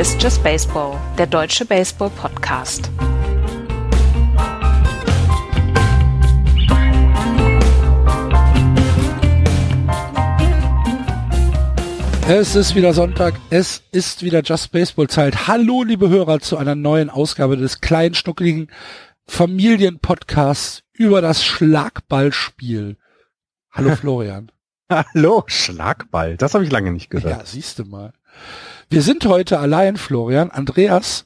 Ist Just Baseball, der deutsche Baseball-Podcast. Es ist wieder Sonntag, es ist wieder Just Baseball Zeit. Hallo, liebe Hörer, zu einer neuen Ausgabe des kleinen, schnuckeligen Familienpodcasts über das Schlagballspiel. Hallo Florian. Hallo, Schlagball. Das habe ich lange nicht gehört. Ja, siehst du mal. Wir sind heute allein, Florian. Andreas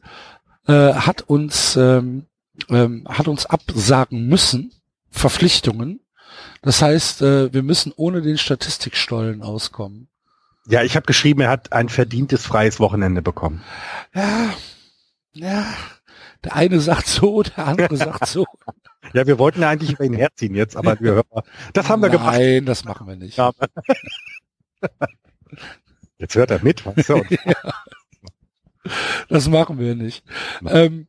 äh, hat uns ähm, ähm, hat uns absagen müssen, Verpflichtungen. Das heißt, äh, wir müssen ohne den Statistikstollen auskommen. Ja, ich habe geschrieben, er hat ein verdientes freies Wochenende bekommen. Ja, ja. Der eine sagt so, der andere sagt so. Ja, wir wollten ja eigentlich über ihn herziehen jetzt, aber wir hören, das haben wir Nein, gemacht. Nein, das machen wir nicht. Ja. Jetzt hört er mit, du? ja. Das machen wir nicht. Ähm,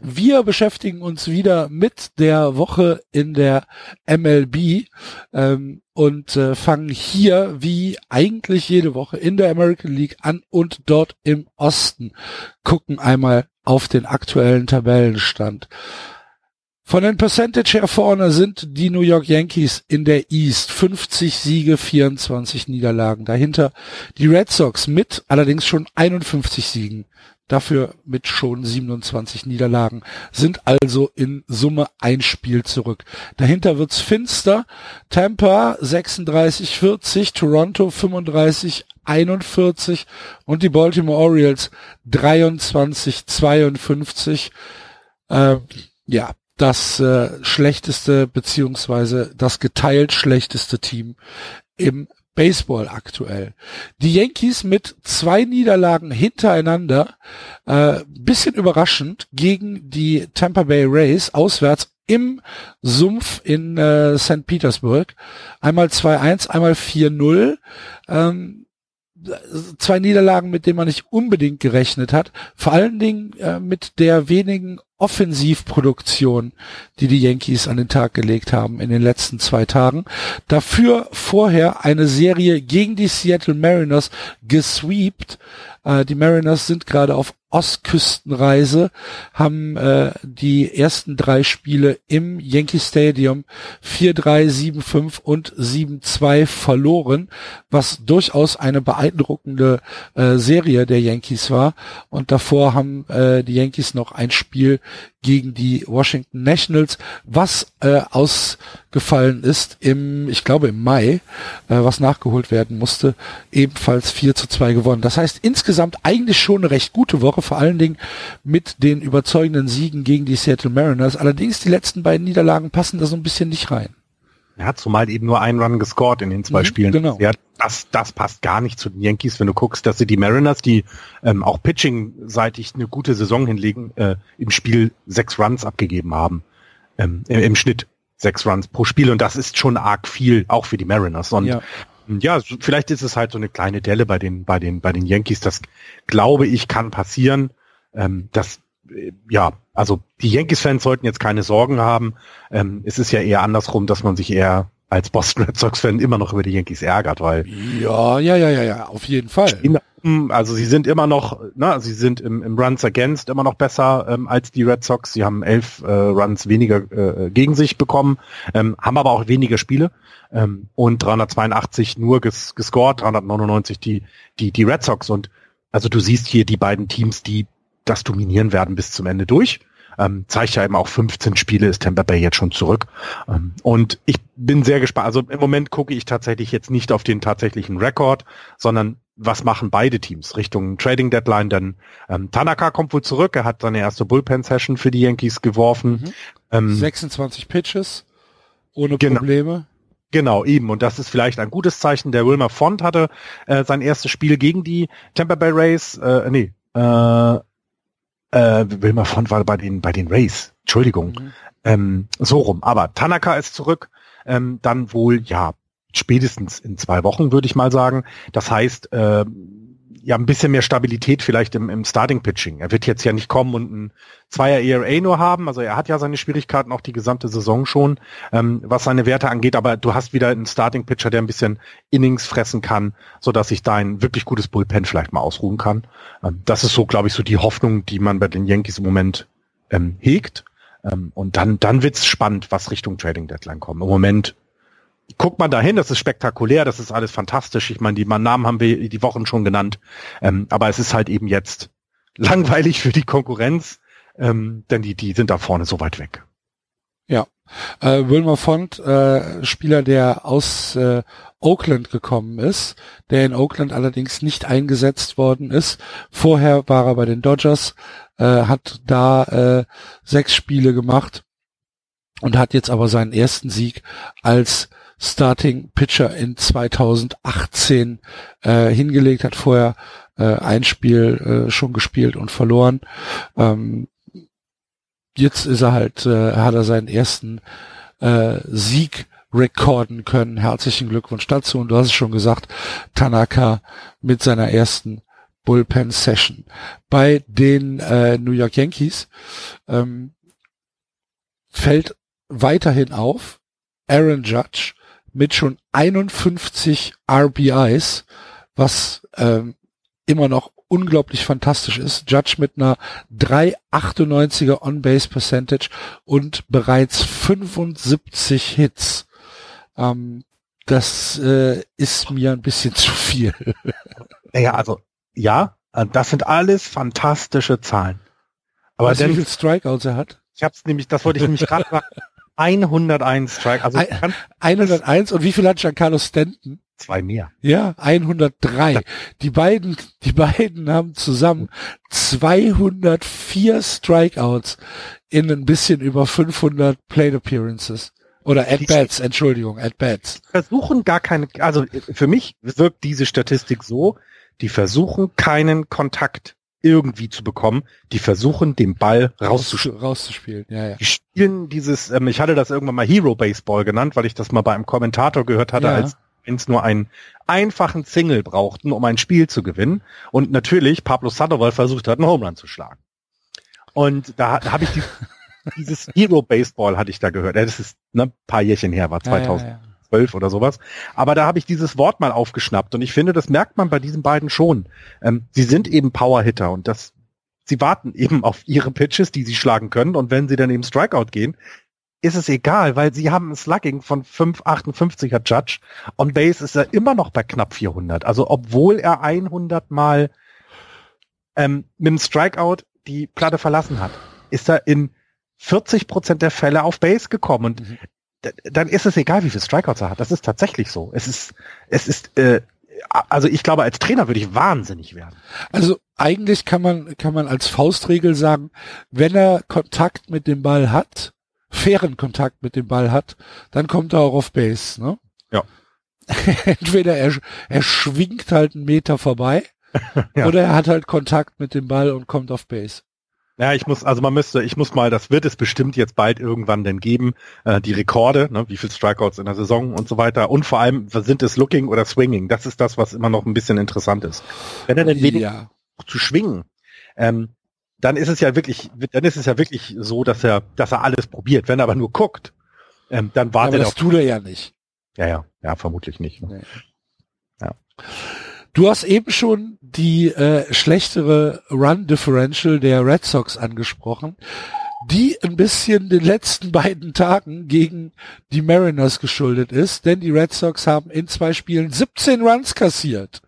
wir beschäftigen uns wieder mit der Woche in der MLB ähm, und äh, fangen hier wie eigentlich jede Woche in der American League an und dort im Osten gucken einmal auf den aktuellen Tabellenstand. Von den Percentage her vorne sind die New York Yankees in der East. 50 Siege, 24 Niederlagen. Dahinter die Red Sox mit allerdings schon 51 Siegen dafür mit schon 27 Niederlagen, sind also in Summe ein Spiel zurück. Dahinter wird's finster. Tampa 36, 40, Toronto 35, 41 und die Baltimore Orioles 23, 52. Äh, ja, das äh, schlechteste beziehungsweise das geteilt schlechteste Team im Baseball aktuell. Die Yankees mit zwei Niederlagen hintereinander, äh, bisschen überraschend, gegen die Tampa Bay Rays auswärts im Sumpf in äh, St. Petersburg. Einmal 2-1, einmal 4-0. Ähm, zwei Niederlagen, mit denen man nicht unbedingt gerechnet hat. Vor allen Dingen äh, mit der wenigen Offensivproduktion, die die Yankees an den Tag gelegt haben in den letzten zwei Tagen. Dafür vorher eine Serie gegen die Seattle Mariners gesweept. Äh, die Mariners sind gerade auf Ostküstenreise, haben äh, die ersten drei Spiele im Yankee Stadium 4-3, 7-5 und 7-2 verloren, was durchaus eine beeindruckende äh, Serie der Yankees war. Und davor haben äh, die Yankees noch ein Spiel gegen die Washington Nationals, was äh, ausgefallen ist im, ich glaube im Mai, äh, was nachgeholt werden musste, ebenfalls 4 zu 2 gewonnen. Das heißt insgesamt eigentlich schon eine recht gute Woche, vor allen Dingen mit den überzeugenden Siegen gegen die Seattle Mariners. Allerdings die letzten beiden Niederlagen passen da so ein bisschen nicht rein. Er hat zumal eben nur einen Run gescored in den zwei mhm, Spielen. Genau. Ja, das, das passt gar nicht zu den Yankees, wenn du guckst, dass sie die Mariners, die ähm, auch pitching-seitig eine gute Saison hinlegen, äh, im Spiel sechs Runs abgegeben haben. Ähm, im, Im Schnitt sechs Runs pro Spiel und das ist schon arg viel, auch für die Mariners. Und ja. Ja, vielleicht ist es halt so eine kleine Delle bei den, bei den, bei den Yankees. Das glaube ich kann passieren. Ähm, das äh, ja, also die Yankees-Fans sollten jetzt keine Sorgen haben. Ähm, es ist ja eher andersrum, dass man sich eher als Boston Red Sox-Fan immer noch über die Yankees ärgert, weil ja, ja, ja, ja, ja, auf jeden Fall. Also sie sind immer noch, na, sie sind im, im Runs Against immer noch besser ähm, als die Red Sox. Sie haben elf äh, Runs weniger äh, gegen sich bekommen, ähm, haben aber auch weniger Spiele ähm, und 382 nur ges gescored, 399 die die die Red Sox und also du siehst hier die beiden Teams, die das dominieren werden bis zum Ende durch. Ähm, zeigt ja eben auch 15 Spiele ist Tampa Bay jetzt schon zurück. Ähm, und ich bin sehr gespannt. Also im Moment gucke ich tatsächlich jetzt nicht auf den tatsächlichen Rekord, sondern was machen beide Teams Richtung Trading Deadline. Denn ähm, Tanaka kommt wohl zurück. Er hat seine erste Bullpen-Session für die Yankees geworfen. Mhm. Ähm, 26 Pitches ohne genau. Probleme. Genau, eben. Und das ist vielleicht ein gutes Zeichen. Der Wilmer Font hatte äh, sein erstes Spiel gegen die Tampa Bay Rays, äh, nee, äh, äh, Wilmer Font war bei den, bei den Rays. Entschuldigung. Mhm. Ähm, so rum. Aber Tanaka ist zurück. Ähm, dann wohl, ja, spätestens in zwei Wochen, würde ich mal sagen. Das heißt, äh, ja ein bisschen mehr Stabilität vielleicht im, im Starting Pitching. Er wird jetzt ja nicht kommen und ein Zweier ERA nur haben. Also er hat ja seine Schwierigkeiten auch die gesamte Saison schon, ähm, was seine Werte angeht. Aber du hast wieder einen Starting Pitcher, der ein bisschen Innings fressen kann, so dass sich da ein wirklich gutes Bullpen vielleicht mal ausruhen kann. Ähm, das ist so, glaube ich, so die Hoffnung, die man bei den Yankees im Moment ähm, hegt. Ähm, und dann, dann wird's spannend, was Richtung Trading Deadline kommt. Im Moment guckt man dahin, das ist spektakulär, das ist alles fantastisch. Ich meine, die Namen haben wir die Wochen schon genannt, ähm, aber es ist halt eben jetzt langweilig für die Konkurrenz, ähm, denn die, die sind da vorne so weit weg. Ja, äh, Wilmer Font, äh, Spieler, der aus äh, Oakland gekommen ist, der in Oakland allerdings nicht eingesetzt worden ist. Vorher war er bei den Dodgers, äh, hat da äh, sechs Spiele gemacht und hat jetzt aber seinen ersten Sieg als Starting Pitcher in 2018 äh, hingelegt, hat vorher äh, ein Spiel äh, schon gespielt und verloren. Ähm, jetzt ist er halt, äh, hat er seinen ersten äh, Sieg rekorden können. Herzlichen Glückwunsch dazu. Und du hast es schon gesagt, Tanaka mit seiner ersten Bullpen Session. Bei den äh, New York Yankees ähm, fällt weiterhin auf, Aaron Judge mit schon 51 RBIs, was ähm, immer noch unglaublich fantastisch ist. Judge mit einer 3,98er On-Base Percentage und bereits 75 Hits. Ähm, das äh, ist mir ein bisschen zu viel. Ja, also ja, das sind alles fantastische Zahlen. Aber weißt du, wie viele Strikeouts er hat? Ich hab's nämlich, das wollte ich nämlich gerade sagen. 101 Strike. Also 101 und wie viel hat Giancarlo Stanton? Zwei mehr. Ja, 103. Die beiden, die beiden haben zusammen 204 Strikeouts in ein bisschen über 500 Plate Appearances. Oder at bats, Entschuldigung, at bats. Versuchen gar keine, also für mich wirkt diese Statistik so, die versuchen keinen Kontakt irgendwie zu bekommen. Die versuchen, den Ball rauszuspielen. rauszuspielen. Ja, ja. Die spielen dieses, ähm, ich hatte das irgendwann mal Hero Baseball genannt, weil ich das mal bei einem Kommentator gehört hatte, ja. als es nur einen einfachen Single brauchten, um ein Spiel zu gewinnen. Und natürlich Pablo Sandoval versucht hat, einen Home Run zu schlagen. Und da, da habe ich die, dieses Hero Baseball hatte ich da gehört. Ja, das ist ne, paar Jährchen her, war 2000. Ja, 12 oder sowas. Aber da habe ich dieses Wort mal aufgeschnappt und ich finde, das merkt man bei diesen beiden schon. Ähm, sie sind eben Power-Hitter und das, sie warten eben auf ihre Pitches, die sie schlagen können und wenn sie dann eben Strikeout gehen, ist es egal, weil sie haben ein Slugging von 5,58er Judge. On Base ist er immer noch bei knapp 400. Also obwohl er 100 Mal ähm, mit dem Strikeout die Platte verlassen hat, ist er in 40 Prozent der Fälle auf Base gekommen. Und mhm dann ist es egal, wie viel Strikeouts er hat. Das ist tatsächlich so. Es ist, es ist, äh, also ich glaube, als Trainer würde ich wahnsinnig werden. Also eigentlich kann man, kann man als Faustregel sagen, wenn er Kontakt mit dem Ball hat, fairen Kontakt mit dem Ball hat, dann kommt er auch auf Base, ne? Ja. Entweder er, er schwingt halt einen Meter vorbei, ja. oder er hat halt Kontakt mit dem Ball und kommt auf Base. Ja, ich muss, also man müsste, ich muss mal, das wird es bestimmt jetzt bald irgendwann denn geben, äh, die Rekorde, ne, wie viel Strikeouts in der Saison und so weiter. Und vor allem, sind es Looking oder Swinging? Das ist das, was immer noch ein bisschen interessant ist. Wenn er denn wenig ja. zu schwingen, ähm, dann ist es ja wirklich, dann ist es ja wirklich so, dass er, dass er alles probiert. Wenn er aber nur guckt, ähm, dann wartet ja, aber das tut er ja nicht. Ja, ja, ja, vermutlich nicht. Ne? Nee. Ja. Du hast eben schon die äh, schlechtere Run Differential der Red Sox angesprochen, die ein bisschen den letzten beiden Tagen gegen die Mariners geschuldet ist, denn die Red Sox haben in zwei Spielen 17 Runs kassiert.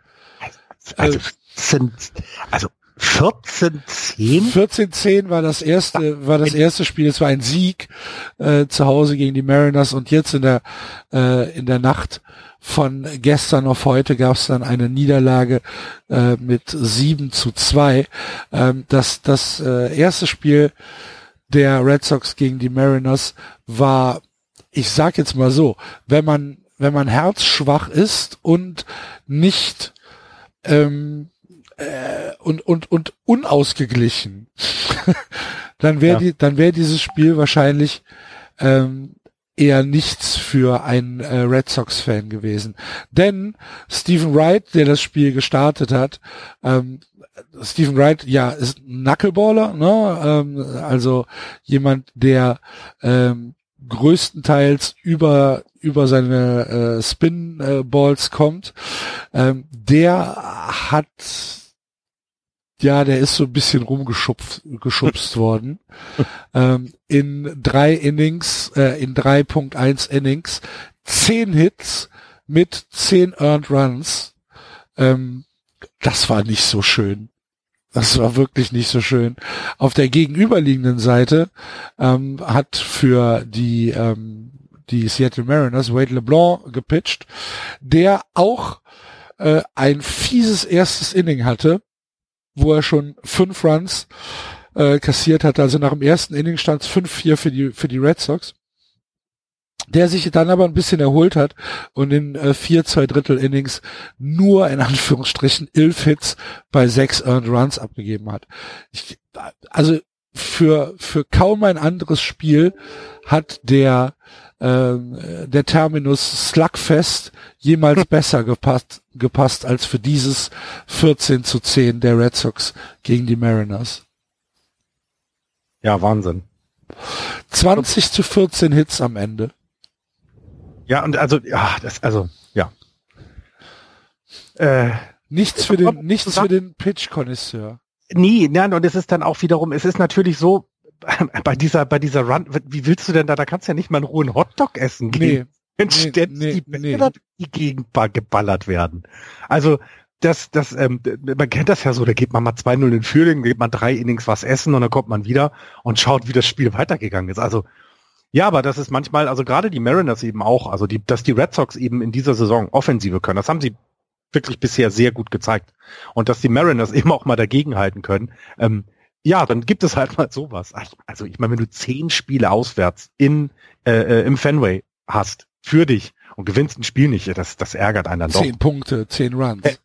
Also, äh, sind, also 14-10? 14-10 war das erste, war das erste Spiel. Es war ein Sieg äh, zu Hause gegen die Mariners und jetzt in der äh, in der Nacht von gestern auf heute gab es dann eine Niederlage äh, mit 7 zu 2. Ähm, das das äh, erste Spiel der Red Sox gegen die Mariners war, ich sag jetzt mal so, wenn man wenn man herzschwach ist und nicht ähm, äh, und und und unausgeglichen, dann wäre ja. die dann wäre dieses Spiel wahrscheinlich ähm, eher nichts für einen äh, Red Sox-Fan gewesen. Denn Stephen Wright, der das Spiel gestartet hat, ähm, Stephen Wright, ja, ist ein Knuckleballer, ne? ähm, also jemand, der ähm, größtenteils über über seine äh, Spin-Balls kommt. Ähm, der hat ja, der ist so ein bisschen rumgeschupft geschubst worden. Ähm, in drei Innings, äh, in 3.1 Innings, zehn Hits mit zehn Earned Runs. Ähm, das war nicht so schön. Das war wirklich nicht so schön. Auf der gegenüberliegenden Seite ähm, hat für die ähm, die Seattle Mariners Wade LeBlanc gepitcht, der auch äh, ein fieses erstes Inning hatte wo er schon fünf Runs äh, kassiert hatte. Also nach dem ersten Inning stand es 5-4 für die, für die Red Sox. Der sich dann aber ein bisschen erholt hat und in äh, vier, zwei Drittel Innings nur in Anführungsstrichen elf Hits bei sechs Earned Runs abgegeben hat. Ich, also für, für kaum ein anderes Spiel hat der äh, der Terminus Slugfest jemals besser gepasst, gepasst als für dieses 14 zu 10 der Red Sox gegen die Mariners. Ja, Wahnsinn. 20 zu 14 Hits am Ende. Ja, und also, ja, das, also, ja. Äh, nichts für den, nichts für den Pitch-Konnoisseur. Nee, nein, und es ist dann auch wiederum, es ist natürlich so, bei dieser, bei dieser Run, wie willst du denn da, da kannst du ja nicht mal einen rohen Hotdog essen gehen. Nee. Nee, nee, die, nee. die Gegend geballert werden. Also, das, das, ähm, man kennt das ja so, da geht man mal 2-0 in Führung, geht man drei Innings was essen und dann kommt man wieder und schaut, wie das Spiel weitergegangen ist. Also, ja, aber das ist manchmal, also gerade die Mariners eben auch, also die, dass die Red Sox eben in dieser Saison Offensive können, das haben sie wirklich bisher sehr gut gezeigt. Und dass die Mariners eben auch mal dagegenhalten können. Ähm, ja, dann gibt es halt mal sowas. Also ich meine, wenn du zehn Spiele auswärts in äh, äh, im Fenway hast für dich und gewinnst ein Spiel nicht, das, das ärgert einen dann doch. Zehn Punkte, zehn Runs. Äh,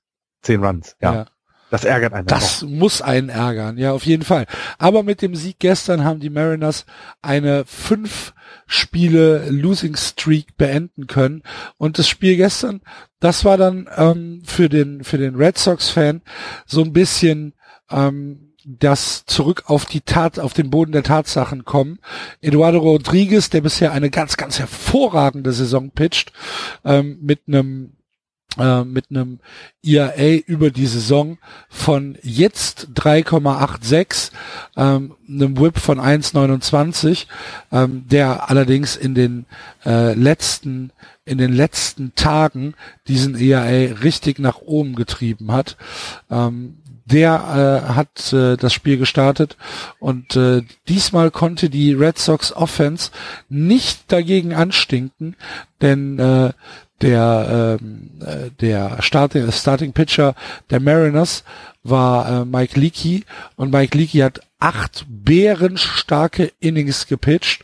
zehn Runs, ja. ja. Das ärgert einen. Das doch. muss einen ärgern, ja, auf jeden Fall. Aber mit dem Sieg gestern haben die Mariners eine fünf Spiele Losing Streak beenden können. Und das Spiel gestern, das war dann ähm, für den für den Red Sox Fan so ein bisschen ähm, das zurück auf die Tat, auf den Boden der Tatsachen kommen. Eduardo Rodriguez, der bisher eine ganz, ganz hervorragende Saison pitcht, ähm, mit einem äh, mit einem IAA über die Saison von jetzt 3,86, ähm, einem Whip von 1,29, ähm, der allerdings in den äh, letzten in den letzten Tagen diesen IAA richtig nach oben getrieben hat. Ähm, der äh, hat äh, das Spiel gestartet. Und äh, diesmal konnte die Red Sox Offense nicht dagegen anstinken, denn äh, der ähm, äh, der Starting, Starting Pitcher der Mariners war äh, Mike Leakey. Und Mike Leakey hat acht bärenstarke Innings gepitcht,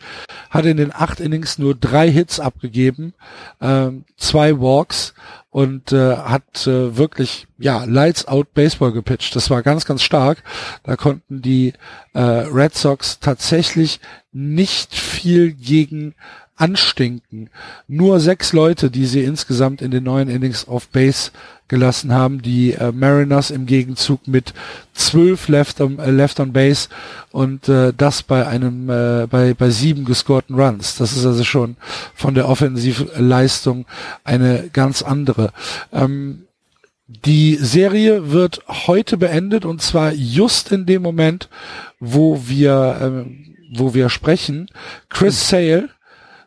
hat in den acht Innings nur drei Hits abgegeben, ähm, zwei Walks und äh, hat äh, wirklich ja Lights Out Baseball gepitcht. Das war ganz ganz stark. Da konnten die äh, Red Sox tatsächlich nicht viel gegen anstinken. Nur sechs Leute, die sie insgesamt in den neuen Innings auf Base gelassen haben. Die äh, Mariners im Gegenzug mit zwölf Left on, äh, Left on Base und äh, das bei einem äh, bei bei sieben gescorten Runs. Das ist also schon von der Offensivleistung eine ganz andere. Ähm, die Serie wird heute beendet und zwar just in dem Moment, wo wir äh, wo wir sprechen. Chris Sale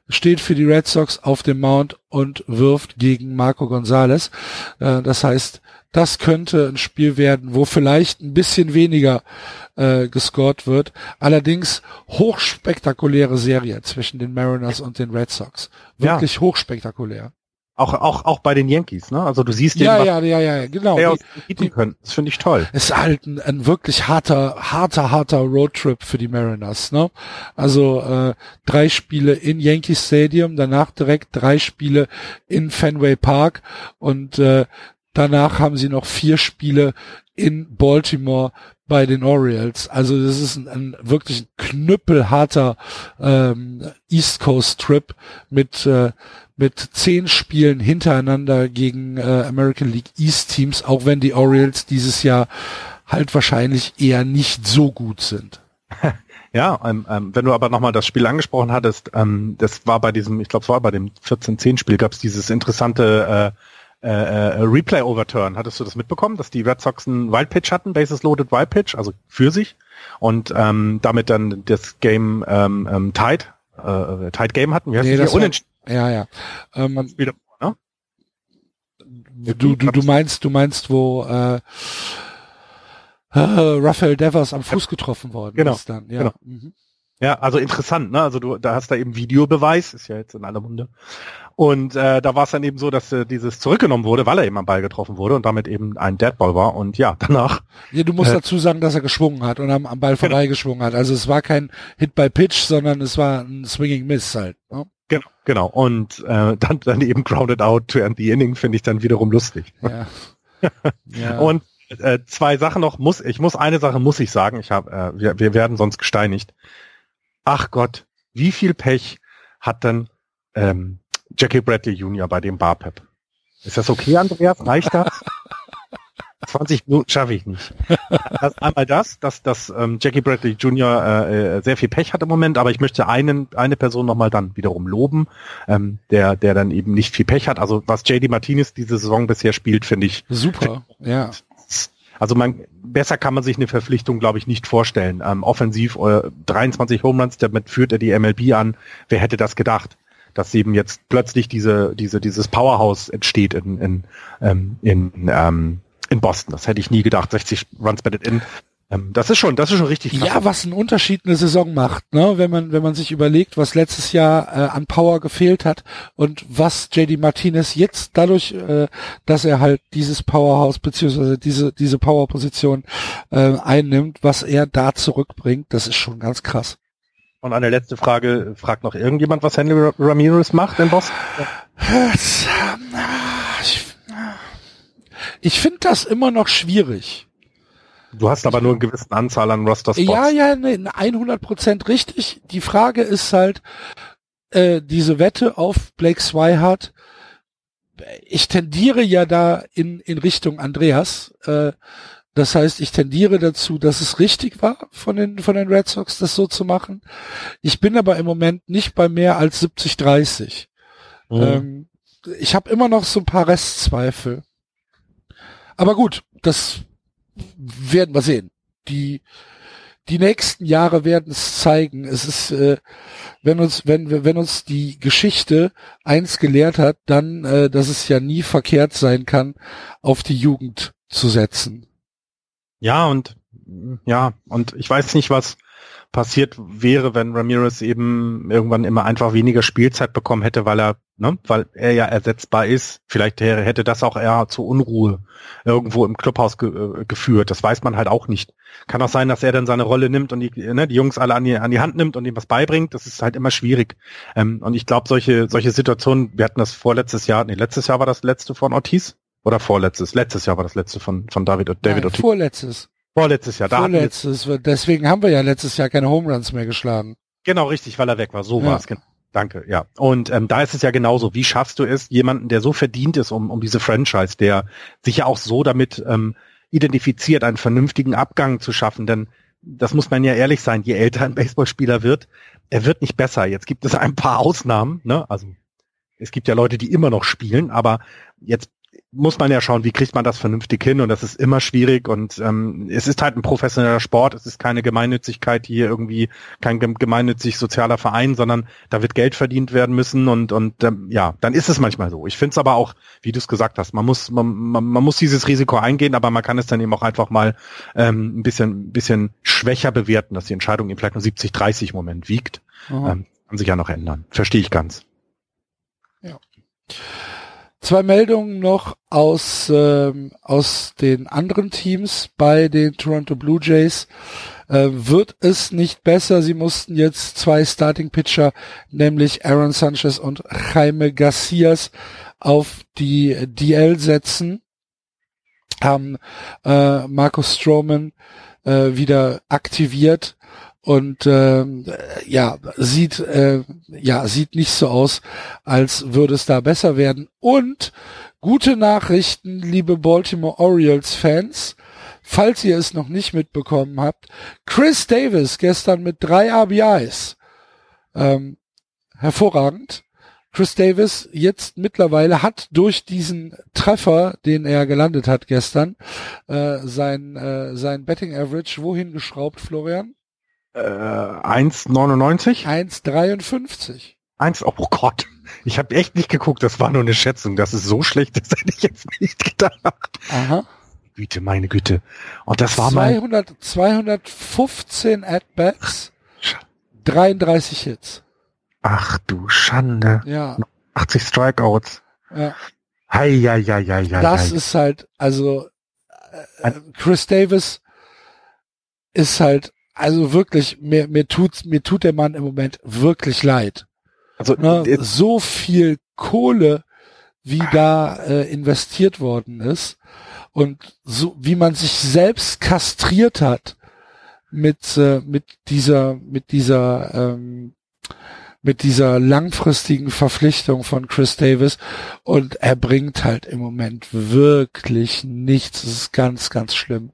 steht für die Red Sox auf dem Mount und wirft gegen Marco Gonzalez. Äh, das heißt, das könnte ein Spiel werden, wo vielleicht ein bisschen weniger äh, gescored wird. Allerdings hochspektakuläre Serie zwischen den Mariners und den Red Sox. Wirklich ja. hochspektakulär. Auch, auch, auch bei den Yankees, ne? Also du siehst ja, den, ja, ja, ja, genau. Die, die, können. Das finde ich toll. Es ist halt ein, ein wirklich harter, harter, harter Roadtrip für die Mariners, ne? Also äh, drei Spiele in Yankee Stadium, danach direkt drei Spiele in Fenway Park und äh, danach haben sie noch vier Spiele in Baltimore bei den Orioles. Also das ist ein, ein wirklich knüppelharter ähm, East Coast Trip mit äh, mit zehn Spielen hintereinander gegen äh, American League East Teams, auch wenn die Orioles dieses Jahr halt wahrscheinlich eher nicht so gut sind. Ja, ähm, ähm, wenn du aber nochmal das Spiel angesprochen hattest, ähm, das war bei diesem, ich glaube, es war bei dem 14-10-Spiel, gab es dieses interessante äh, äh, äh, Replay-Overturn. Hattest du das mitbekommen, dass die Red Sox einen Wild Pitch hatten, Bases Loaded Wild Pitch, also für sich, und ähm, damit dann das Game ähm, ähm, tied, äh, tied Game hatten? Wie heißt nee, das Unentschieden. Ja, ja. Ähm, wieder, ne? Du, du, du meinst, du meinst, wo äh, äh, Raphael Devers am Fuß getroffen worden genau, ist dann. Ja. Genau. Mhm. Ja, also interessant, ne? Also du, da hast da eben Videobeweis, ist ja jetzt in aller Munde. Und äh, da war es dann eben so, dass äh, dieses zurückgenommen wurde, weil er eben am Ball getroffen wurde und damit eben ein Deadball war. Und ja, danach. Ja, du musst äh, dazu sagen, dass er geschwungen hat und am, am Ball genau. vorbeigeschwungen hat. Also es war kein Hit by Pitch, sondern es war ein Swinging Miss halt. Ne? Genau, genau. Und äh, dann, dann eben grounded out to end the inning finde ich dann wiederum lustig. Ja. ja. Und äh, zwei Sachen noch muss ich muss eine Sache muss ich sagen. Ich habe äh, wir, wir werden sonst gesteinigt. Ach Gott, wie viel Pech hat dann ähm, Jackie Bradley Jr. bei dem Barpep? Ist das okay, Andreas? Reicht das? 20 Minuten schaffe ich nicht. Das, einmal das, dass, dass ähm, Jackie Bradley Jr. Äh, äh, sehr viel Pech hat im Moment, aber ich möchte einen, eine Person nochmal dann wiederum loben, ähm, der, der dann eben nicht viel Pech hat. Also was JD Martinez diese Saison bisher spielt, finde ich super. Ja. Also man besser kann man sich eine Verpflichtung, glaube ich, nicht vorstellen. Ähm, offensiv äh, 23 Home Runs, damit führt er die MLB an. Wer hätte das gedacht? Dass eben jetzt plötzlich diese, diese, dieses Powerhouse entsteht in, in, ähm, in, ähm, in Boston. Das hätte ich nie gedacht. 60 Runs batted in. Ähm, das ist schon, das ist schon richtig krass. Ja, was einen Unterschied eine Saison macht, ne? Wenn man, wenn man sich überlegt, was letztes Jahr äh, an Power gefehlt hat und was JD Martinez jetzt dadurch, äh, dass er halt dieses Powerhouse beziehungsweise diese diese Powerposition äh, einnimmt, was er da zurückbringt, das ist schon ganz krass. Und eine letzte Frage, fragt noch irgendjemand, was Henry Ramirez macht in Boston? Ich, finde das immer noch schwierig. Du hast aber nur eine gewisse Anzahl an Roster-Spots. Ja, ja, ne, 100 Prozent richtig. Die Frage ist halt, äh, diese Wette auf Blake Swihart, ich tendiere ja da in, in Richtung Andreas. Äh, das heißt, ich tendiere dazu, dass es richtig war von den, von den Red Sox, das so zu machen. Ich bin aber im Moment nicht bei mehr als 70, 30. Mhm. Ähm, ich habe immer noch so ein paar Restzweifel. Aber gut, das werden wir sehen. Die, die nächsten Jahre werden es zeigen. Es ist, äh, wenn uns, wenn, wenn uns die Geschichte eins gelehrt hat, dann, äh, dass es ja nie verkehrt sein kann, auf die Jugend zu setzen. Ja, und ja, und ich weiß nicht, was passiert wäre, wenn Ramirez eben irgendwann immer einfach weniger Spielzeit bekommen hätte, weil er, ne, weil er ja ersetzbar ist. Vielleicht hätte das auch eher zu Unruhe irgendwo im Clubhaus ge äh, geführt. Das weiß man halt auch nicht. Kann auch sein, dass er dann seine Rolle nimmt und die, ne, die Jungs alle an die, an die Hand nimmt und ihm was beibringt. Das ist halt immer schwierig. Ähm, und ich glaube, solche, solche Situationen, wir hatten das vorletztes Jahr, nee, letztes Jahr war das letzte von Ortiz. Oder vorletztes? Letztes Jahr war das letzte von, von David, David Nein, Ortiz. Vorletztes. Vorletztes Jahr. Da Vorletztes. Deswegen haben wir ja letztes Jahr keine Home Runs mehr geschlagen. Genau, richtig, weil er weg war. So ja. war es. Genau. Danke, ja. Und ähm, da ist es ja genauso. Wie schaffst du es, jemanden, der so verdient ist um, um diese Franchise, der sich ja auch so damit ähm, identifiziert, einen vernünftigen Abgang zu schaffen? Denn das muss man ja ehrlich sein, je älter ein Baseballspieler wird, er wird nicht besser. Jetzt gibt es ein paar Ausnahmen, ne? Also es gibt ja Leute, die immer noch spielen, aber jetzt muss man ja schauen, wie kriegt man das vernünftig hin und das ist immer schwierig und ähm, es ist halt ein professioneller Sport, es ist keine Gemeinnützigkeit hier irgendwie, kein gemeinnützig sozialer Verein, sondern da wird Geld verdient werden müssen und und ähm, ja, dann ist es manchmal so. Ich finde es aber auch, wie du es gesagt hast, man muss man, man, man muss dieses Risiko eingehen, aber man kann es dann eben auch einfach mal ähm, ein bisschen ein bisschen schwächer bewerten, dass die Entscheidung eben vielleicht nur 70-30 im Moment wiegt. Ähm, kann sich ja noch ändern. Verstehe ich ganz. Ja. Zwei Meldungen noch aus, ähm, aus den anderen Teams bei den Toronto Blue Jays. Äh, wird es nicht besser? Sie mussten jetzt zwei Starting Pitcher, nämlich Aaron Sanchez und Jaime Garcias, auf die DL setzen. haben äh, Markus Stroman äh, wieder aktiviert und äh, ja sieht äh, ja sieht nicht so aus, als würde es da besser werden. Und gute Nachrichten, liebe Baltimore Orioles Fans, falls ihr es noch nicht mitbekommen habt: Chris Davis gestern mit drei RBIs, ähm, hervorragend. Chris Davis jetzt mittlerweile hat durch diesen Treffer, den er gelandet hat gestern, äh, sein, äh, sein Betting Average wohin geschraubt, Florian? Äh, 1,99? 1,53. 1, oh Gott. Ich habe echt nicht geguckt, das war nur eine Schätzung. Das ist so schlecht, das hätte ich jetzt nicht gedacht. Aha. Güte, meine Güte. Und das war 200, mal 215 At-Bats, 33 Hits. Ach du Schande. Ja. 80 Strikeouts. Ja. Hei, hei, hei, hei, hei, Das hei. ist halt, also äh, Chris Davis ist halt, also wirklich, mir, mir tut mir tut der Mann im Moment wirklich leid. Also Ne? So viel Kohle, wie da äh, investiert worden ist und so wie man sich selbst kastriert hat mit äh, mit dieser mit dieser ähm, mit dieser langfristigen Verpflichtung von Chris Davis und er bringt halt im Moment wirklich nichts. Es ist ganz, ganz schlimm.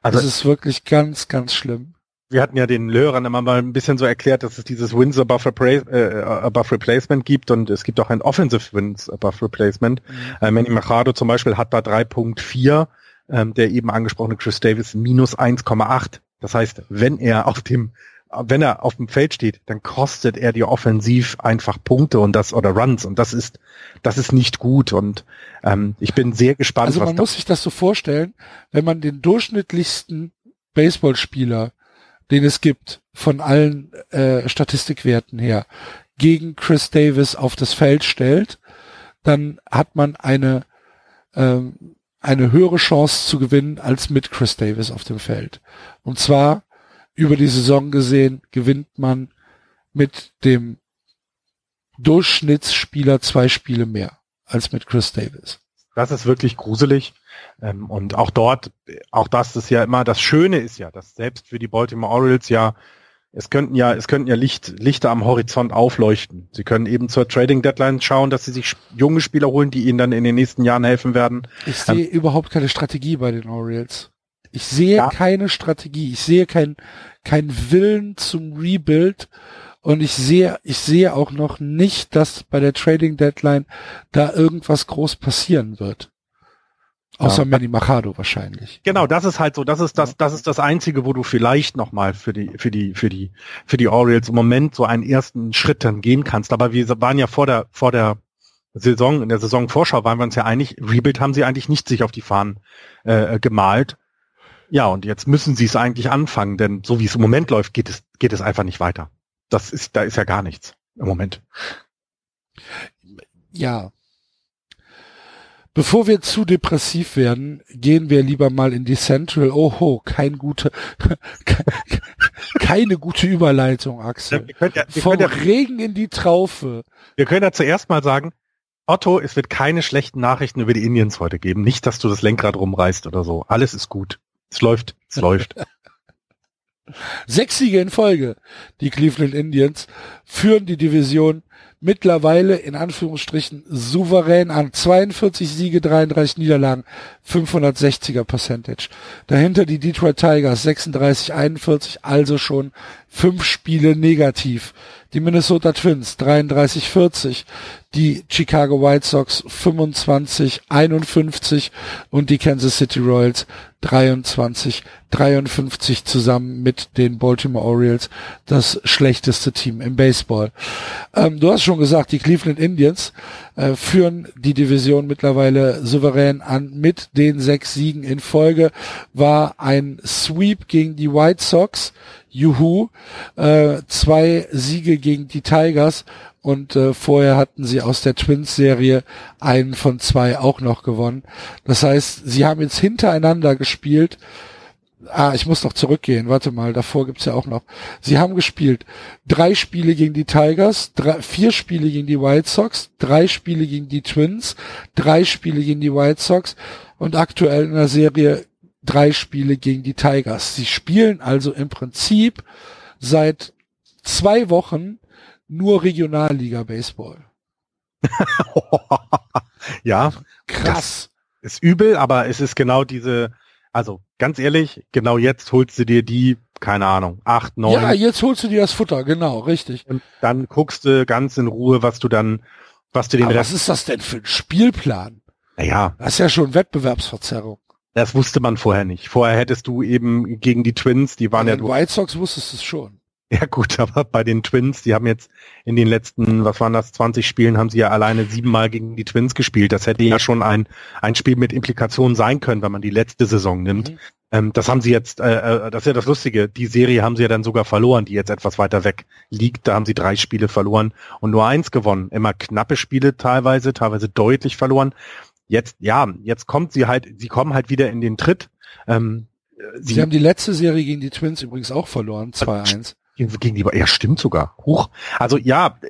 Also- es ist wirklich ganz, ganz schlimm. Wir hatten ja den Hörern immer mal ein bisschen so erklärt, dass es dieses Wins above, Repra äh, above Replacement gibt und es gibt auch ein Offensive Wins above Replacement. Äh, Manny Machado zum Beispiel hat da 3.4, ähm, der eben angesprochene Chris Davis minus 1,8. Das heißt, wenn er auf dem wenn er auf dem Feld steht, dann kostet er die offensiv einfach Punkte und das oder Runs und das ist das ist nicht gut und ähm, ich bin sehr gespannt, Also man muss sich das so vorstellen, wenn man den durchschnittlichsten Baseballspieler, den es gibt, von allen äh, Statistikwerten her, gegen Chris Davis auf das Feld stellt, dann hat man eine ähm, eine höhere Chance zu gewinnen als mit Chris Davis auf dem Feld. Und zwar über die Saison gesehen gewinnt man mit dem Durchschnittsspieler zwei Spiele mehr als mit Chris Davis. Das ist wirklich gruselig. Ähm, und auch dort, auch das ist ja immer, das Schöne ist ja, dass selbst für die Baltimore Orioles ja, es könnten ja, es könnten ja Licht, Lichter am Horizont aufleuchten. Sie können eben zur Trading Deadline schauen, dass sie sich junge Spieler holen, die ihnen dann in den nächsten Jahren helfen werden. Ich sehe überhaupt keine Strategie bei den Orioles. Ich sehe Ja. keine Strategie. Ich sehe keinen kein Willen zum Rebuild. Und ich sehe, ich sehe auch noch nicht, dass bei der Trading Deadline da irgendwas groß passieren wird. Außer Ja. Manny Machado wahrscheinlich. Genau, das ist halt so, das ist das, das ist das einzige, wo du vielleicht nochmal für die, für die, für die, für die Orioles im Moment so einen ersten Schritt dann gehen kannst. Aber wir waren ja vor der, vor der Saison, in der Saisonvorschau waren wir uns ja einig, Rebuild haben sie eigentlich nicht sich auf die Fahnen äh, gemalt. Ja, und jetzt müssen sie es eigentlich anfangen, denn so wie es im Moment läuft, geht es, geht es einfach nicht weiter. Das ist, da ist ja gar nichts im Moment. Ja. Bevor wir zu depressiv werden, gehen wir lieber mal in die Central. Oho, kein gute, keine gute Überleitung, Axel. Ja, wir Vom ja, Regen in die Traufe. wir können ja zuerst mal sagen, Otto, es wird keine schlechten Nachrichten über die Indians heute geben. Nicht, dass du das Lenkrad rumreißt oder so. Alles ist gut. Es läuft, es läuft. Sechs Siege in Folge. Die Cleveland Indians führen die Division mittlerweile in Anführungsstrichen souverän an. 42 Siege, 33 Niederlagen, 560er Percentage. Dahinter die Detroit Tigers 36, 41, also schon fünf Spiele negativ. Die Minnesota Twins 33, 40. Die Chicago White Sox 25, 51 und die Kansas City Royals 23, 53 zusammen mit den Baltimore Orioles das schlechteste Team im Baseball. Ähm, du hast schon gesagt, die Cleveland Indians äh, führen die Division mittlerweile souverän an mit den sechs Siegen in Folge. War ein Sweep gegen die White Sox. Juhu. Äh, zwei Siege gegen die Tigers und äh, vorher hatten sie aus der Twins-Serie einen von zwei auch noch gewonnen. Das heißt, sie haben jetzt hintereinander gespielt. ah, ich muss noch zurückgehen, warte mal, davor gibt's ja auch noch. Sie haben gespielt drei Spiele gegen die Tigers, drei, vier Spiele gegen die White Sox, drei Spiele gegen die Twins, drei Spiele gegen die White Sox und aktuell in der Serie drei Spiele gegen die Tigers. Sie spielen also im Prinzip seit zwei Wochen nur Regionalliga Baseball. ja, krass. Ist übel, aber es ist genau diese, also ganz ehrlich, genau jetzt holst du dir die, keine Ahnung, acht, neun. Ja, jetzt holst du dir das Futter, genau, richtig. Und dann guckst du ganz in Ruhe, was du dann, was du den aber Rest. Was ist das denn für ein Spielplan? Naja. Das ist ja schon Wettbewerbsverzerrung. Das wusste man vorher nicht. Vorher hättest du eben gegen die Twins, die waren Bei ja. Den White Sox wusstest du es schon. Ja gut, aber bei den Twins, die haben jetzt in den letzten, was waren das, 20 Spielen, haben sie ja alleine siebenmal gegen die Twins gespielt. Das hätte ja schon ein, ein Spiel mit Implikationen sein können, wenn man die letzte Saison nimmt. Mhm. Ähm, das haben sie jetzt, äh, äh, das ist ja das Lustige, die Serie haben sie ja dann sogar verloren, die jetzt etwas weiter weg liegt. Da haben sie drei Spiele verloren und nur eins gewonnen. Immer knappe Spiele teilweise, teilweise deutlich verloren. Jetzt, ja, jetzt kommt sie halt, sie kommen halt wieder in den Tritt. Ähm, sie, sie haben die letzte Serie gegen die Twins übrigens auch verloren, 2-1. Gegen die, ja, stimmt sogar. Huch. Also ja,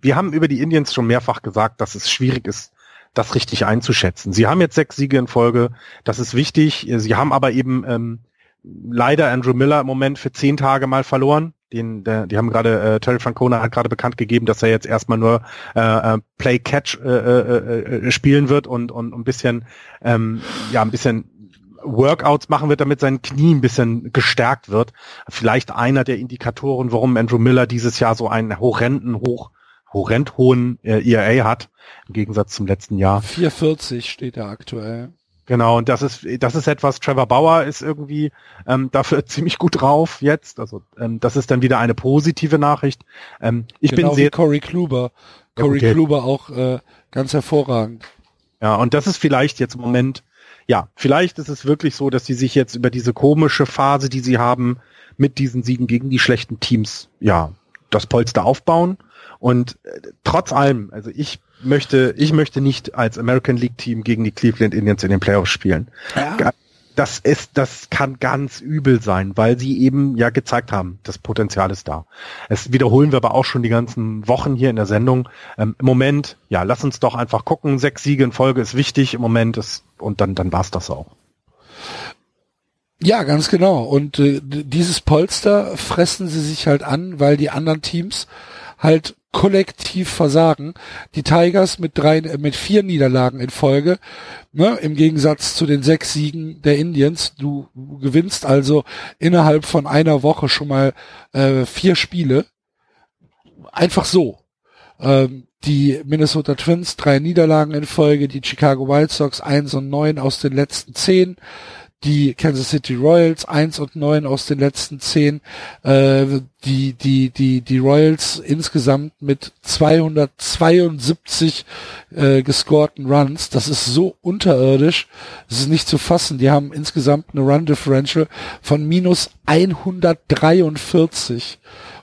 wir haben über die Indians schon mehrfach gesagt, dass es schwierig ist, das richtig einzuschätzen. Sie haben jetzt sechs Siege in Folge, das ist wichtig. Sie haben aber eben ähm, leider Andrew Miller im Moment für zehn Tage mal verloren. Den, der, die haben gerade, äh, Terry Francona hat gerade bekannt gegeben, dass er jetzt erstmal nur äh, äh Play-Catch äh, äh, äh, spielen wird und, und ein bisschen, ähm, ja, ein bisschen Workouts machen wird, damit sein Knie ein bisschen gestärkt wird. Vielleicht einer der Indikatoren, warum Andrew Miller dieses Jahr so einen horrenden, hoch, horrend hohen äh, ERA hat, im Gegensatz zum letzten Jahr. 440 steht er aktuell. Genau, und das ist, das ist etwas, Trevor Bauer ist irgendwie ähm, dafür ziemlich gut drauf jetzt. Also ähm, das ist dann wieder eine positive Nachricht. Ähm, ich genau bin sehr. Corey Kluber. Corey ja, Kluber auch äh, ganz hervorragend. Ja, und das ist vielleicht jetzt im Moment ja, vielleicht ist es wirklich so, dass sie sich jetzt über diese komische Phase, die sie haben, mit diesen Siegen gegen die schlechten Teams, ja, das Polster aufbauen. Und äh, trotz allem, also ich möchte, ich möchte nicht als American League Team gegen die Cleveland Indians in den Playoffs spielen. Ja das ist, das kann ganz übel sein, weil sie eben ja gezeigt haben, das Potenzial ist da. Es wiederholen wir aber auch schon die ganzen Wochen hier in der Sendung. Ähm, Im Moment, ja, lass uns doch einfach gucken. Sechs Siege in Folge ist wichtig im Moment ist, und dann, dann war's das auch. Ja, ganz genau. Und äh, dieses Polster fressen sie sich halt an, weil die anderen Teams halt kollektiv versagen. Die Tigers mit drei, äh, mit vier Niederlagen in Folge, ne, im Gegensatz zu den sechs Siegen der Indians. Du gewinnst also innerhalb von einer Woche schon mal äh, vier Spiele. Einfach so. Ähm, die Minnesota Twins drei Niederlagen in Folge, die Chicago White Sox eins und neun aus den letzten zehn die Kansas City Royals eins und neun aus den letzten zehn, äh, die, die, die, die Royals insgesamt mit 272 äh, gescorten Runs. Das ist so unterirdisch, das ist nicht zu fassen. Die haben insgesamt eine Run Differential von minus 143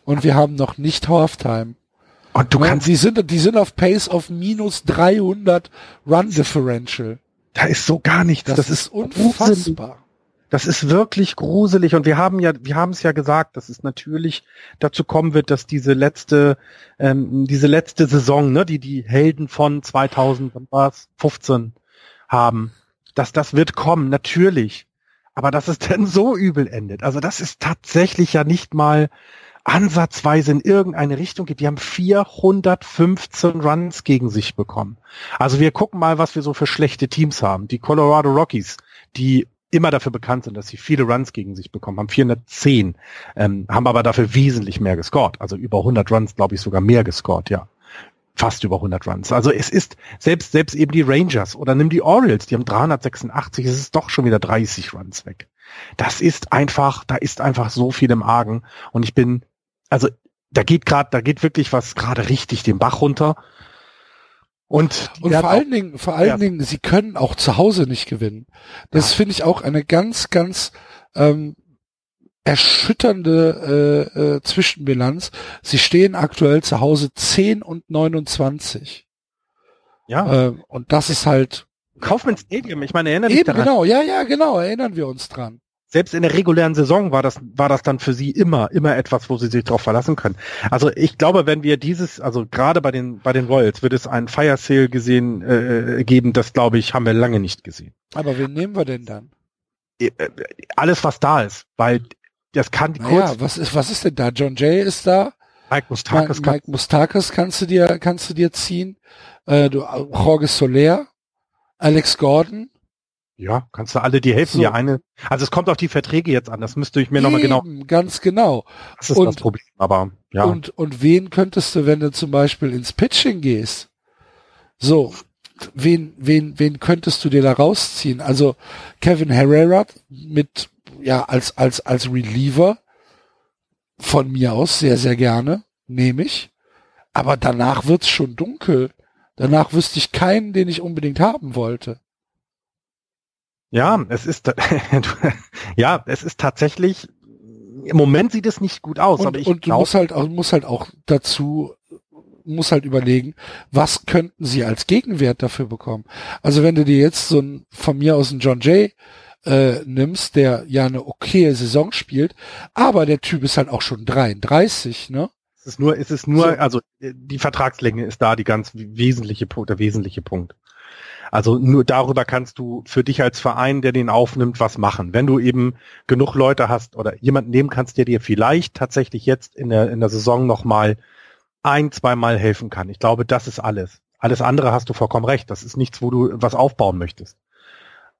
und wir haben noch nicht Halftime. Und du kannst, die sind, die sind auf Pace auf minus 300 Run Differential. Da ist so gar nichts. Das, das ist unfassbar. Das ist wirklich gruselig und wir haben ja, wir haben es ja gesagt, dass es natürlich dazu kommen wird, dass diese letzte, ähm, diese letzte Saison, ne, die die Helden von 2015 haben, dass das wird kommen, natürlich. Aber dass es denn so übel endet, also das ist tatsächlich ja nicht mal ansatzweise in irgendeine Richtung geht. Die haben 415 Runs gegen sich bekommen. Also wir gucken mal, was wir so für schlechte Teams haben. Die Colorado Rockies, die immer dafür bekannt sind, dass sie viele Runs gegen sich bekommen, haben 410, ähm, haben aber dafür wesentlich mehr gescored. Also über 100 Runs, glaube ich, sogar mehr gescored, ja. Fast über 100 Runs. Also es ist selbst, selbst eben die Rangers oder nimm die Orioles, die haben 386, es ist doch schon wieder 30 Runs weg. Das ist einfach, da ist einfach so viel im Argen und ich bin also da geht gerade, da geht wirklich was gerade richtig den Bach runter. Und, und vor allen Dingen, vor allen ja. Dingen, sie können auch zu Hause nicht gewinnen. Das ja. finde ich auch eine ganz, ganz ähm, erschütternde äh, äh, Zwischenbilanz. Sie stehen aktuell zu Hause 10 und 29. Ja. Äh, und das ist halt Kaufmanns Stadium, ich meine, erinnern Eben, daran. genau, ja, ja, genau, erinnern wir uns dran. Selbst in der regulären Saison war das, war das dann für sie immer, immer etwas, wo sie sich darauf verlassen können. Also ich glaube, wenn wir dieses, also gerade bei den, bei den Royals wird es einen Fire Sale gesehen äh, geben, das glaube ich, haben wir lange nicht gesehen. Aber wen nehmen wir denn dann? Äh, alles, was da ist, weil das kann naja, kurz. was ist, was ist denn da? John Jay ist da. Mike Mustakis, Mike, Mike Mustakis kannst du dir, kannst du dir ziehen. Äh, du, Jorge Soler, Alex Gordon. Ja, kannst du alle, die helfen so. ja eine. Also es kommt auf die Verträge jetzt an, das müsste ich mir nochmal genau. Ganz genau. Das ist und, das Problem, aber ja. Und, und wen könntest du, wenn du zum Beispiel ins Pitching gehst? So, wen, wen, wen könntest du dir da rausziehen? Also Kevin Herrera mit, ja, als, als, als Reliever von mir aus sehr, sehr gerne, nehme ich. Aber danach wird's schon dunkel. Danach wüsste ich keinen, den ich unbedingt haben wollte. Ja, es ist ja, es ist tatsächlich im Moment sieht es nicht gut aus, und, aber ich und du musst halt auch musst halt auch dazu muss halt überlegen, was könnten sie als Gegenwert dafür bekommen. Also wenn du dir jetzt so ein von mir aus ein John Jay äh, nimmst, der ja eine okaye Saison spielt, aber der Typ ist halt auch schon 33, ne? Es ist nur, es ist nur, so. also die Vertragslänge ist da die ganz wesentliche Punkt, der wesentliche Punkt. Also nur darüber kannst du für dich als Verein, der den aufnimmt, was machen. Wenn du eben genug Leute hast oder jemanden nehmen kannst, der dir vielleicht tatsächlich jetzt in der, in der Saison nochmal ein, zweimal helfen kann. Ich glaube, das ist alles. Alles andere hast du vollkommen recht. Das ist nichts, wo du was aufbauen möchtest.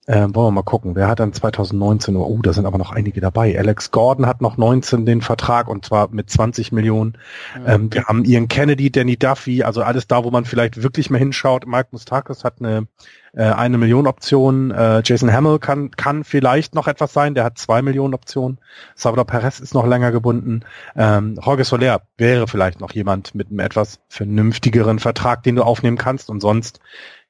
Ähm, wollen wir mal gucken. Wer hat dann 2019? Oh, da sind aber noch einige dabei. Alex Gordon hat noch 19 den Vertrag und zwar mit 20 Millionen. Ja. Ähm, wir haben Ian Kennedy, Danny Duffy, also alles da, wo man vielleicht wirklich mal hinschaut. Mike Mustakis hat eine äh, eine Million Option. Äh, Jason Hamill kann kann vielleicht noch etwas sein. Der hat zwei Millionen Optionen. Salvador Perez ist noch länger gebunden. Ähm, Jorge Soler wäre vielleicht noch jemand mit einem etwas vernünftigeren Vertrag, den du aufnehmen kannst. Und sonst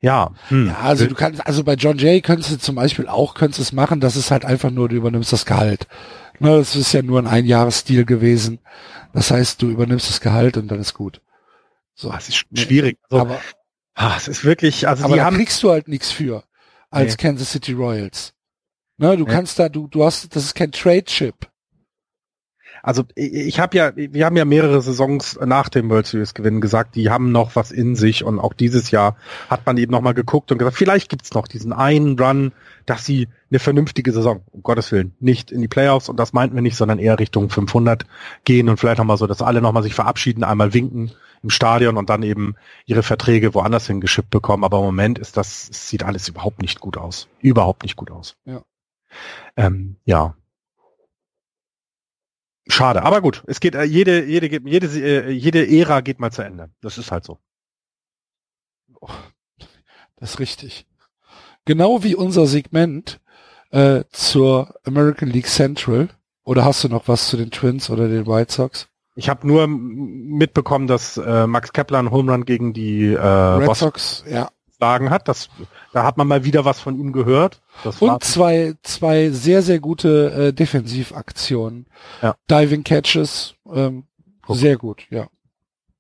ja. Hm. Ja, also du kannst, also bei John Jay könntest du zum Beispiel auch, könntest es machen, das ist halt einfach nur, du übernimmst das Gehalt. Ne, das ist ja nur ein Einjahresstil gewesen. Das heißt, du übernimmst das Gehalt und dann ist gut. So. Das ist schwierig. Also, aber, ach, es ist wirklich, also aber da haben, kriegst du halt nichts für als nee. Kansas City Royals. Ne, du nee. kannst da, du, du hast, das ist kein Trade Chip. Also ich habe ja, wir haben ja mehrere Saisons nach dem World Series Gewinn gesagt, die haben noch was in sich und auch dieses Jahr hat man eben nochmal geguckt und gesagt, vielleicht gibt's noch diesen einen Run, dass sie eine vernünftige Saison, um Gottes Willen, nicht in die Playoffs und das meinten wir nicht, sondern eher Richtung 500 gehen und vielleicht nochmal so, dass alle nochmal sich verabschieden, einmal winken im Stadion und dann eben ihre Verträge woanders hingeschippt bekommen. Aber im Moment ist das, sieht alles überhaupt nicht gut aus. Überhaupt nicht gut aus. Ja. Ähm, ja, Schade, aber gut. Es geht äh, jede jede jede äh, jede Ära geht mal zu Ende. Das ist halt so. Das ist richtig. Genau wie unser Segment äh, zur American League Central. Oder hast du noch was zu den Twins oder den White Sox? Ich habe nur mitbekommen, dass äh, Max Kepler einen Home Run gegen die äh, Red Boston Sox ja. Sagen hat. Das, da hat man mal wieder was von ihm gehört. Das und zwei, zwei sehr, sehr gute äh, Defensivaktionen. Ja. Diving Catches, ähm, sehr gut, ja.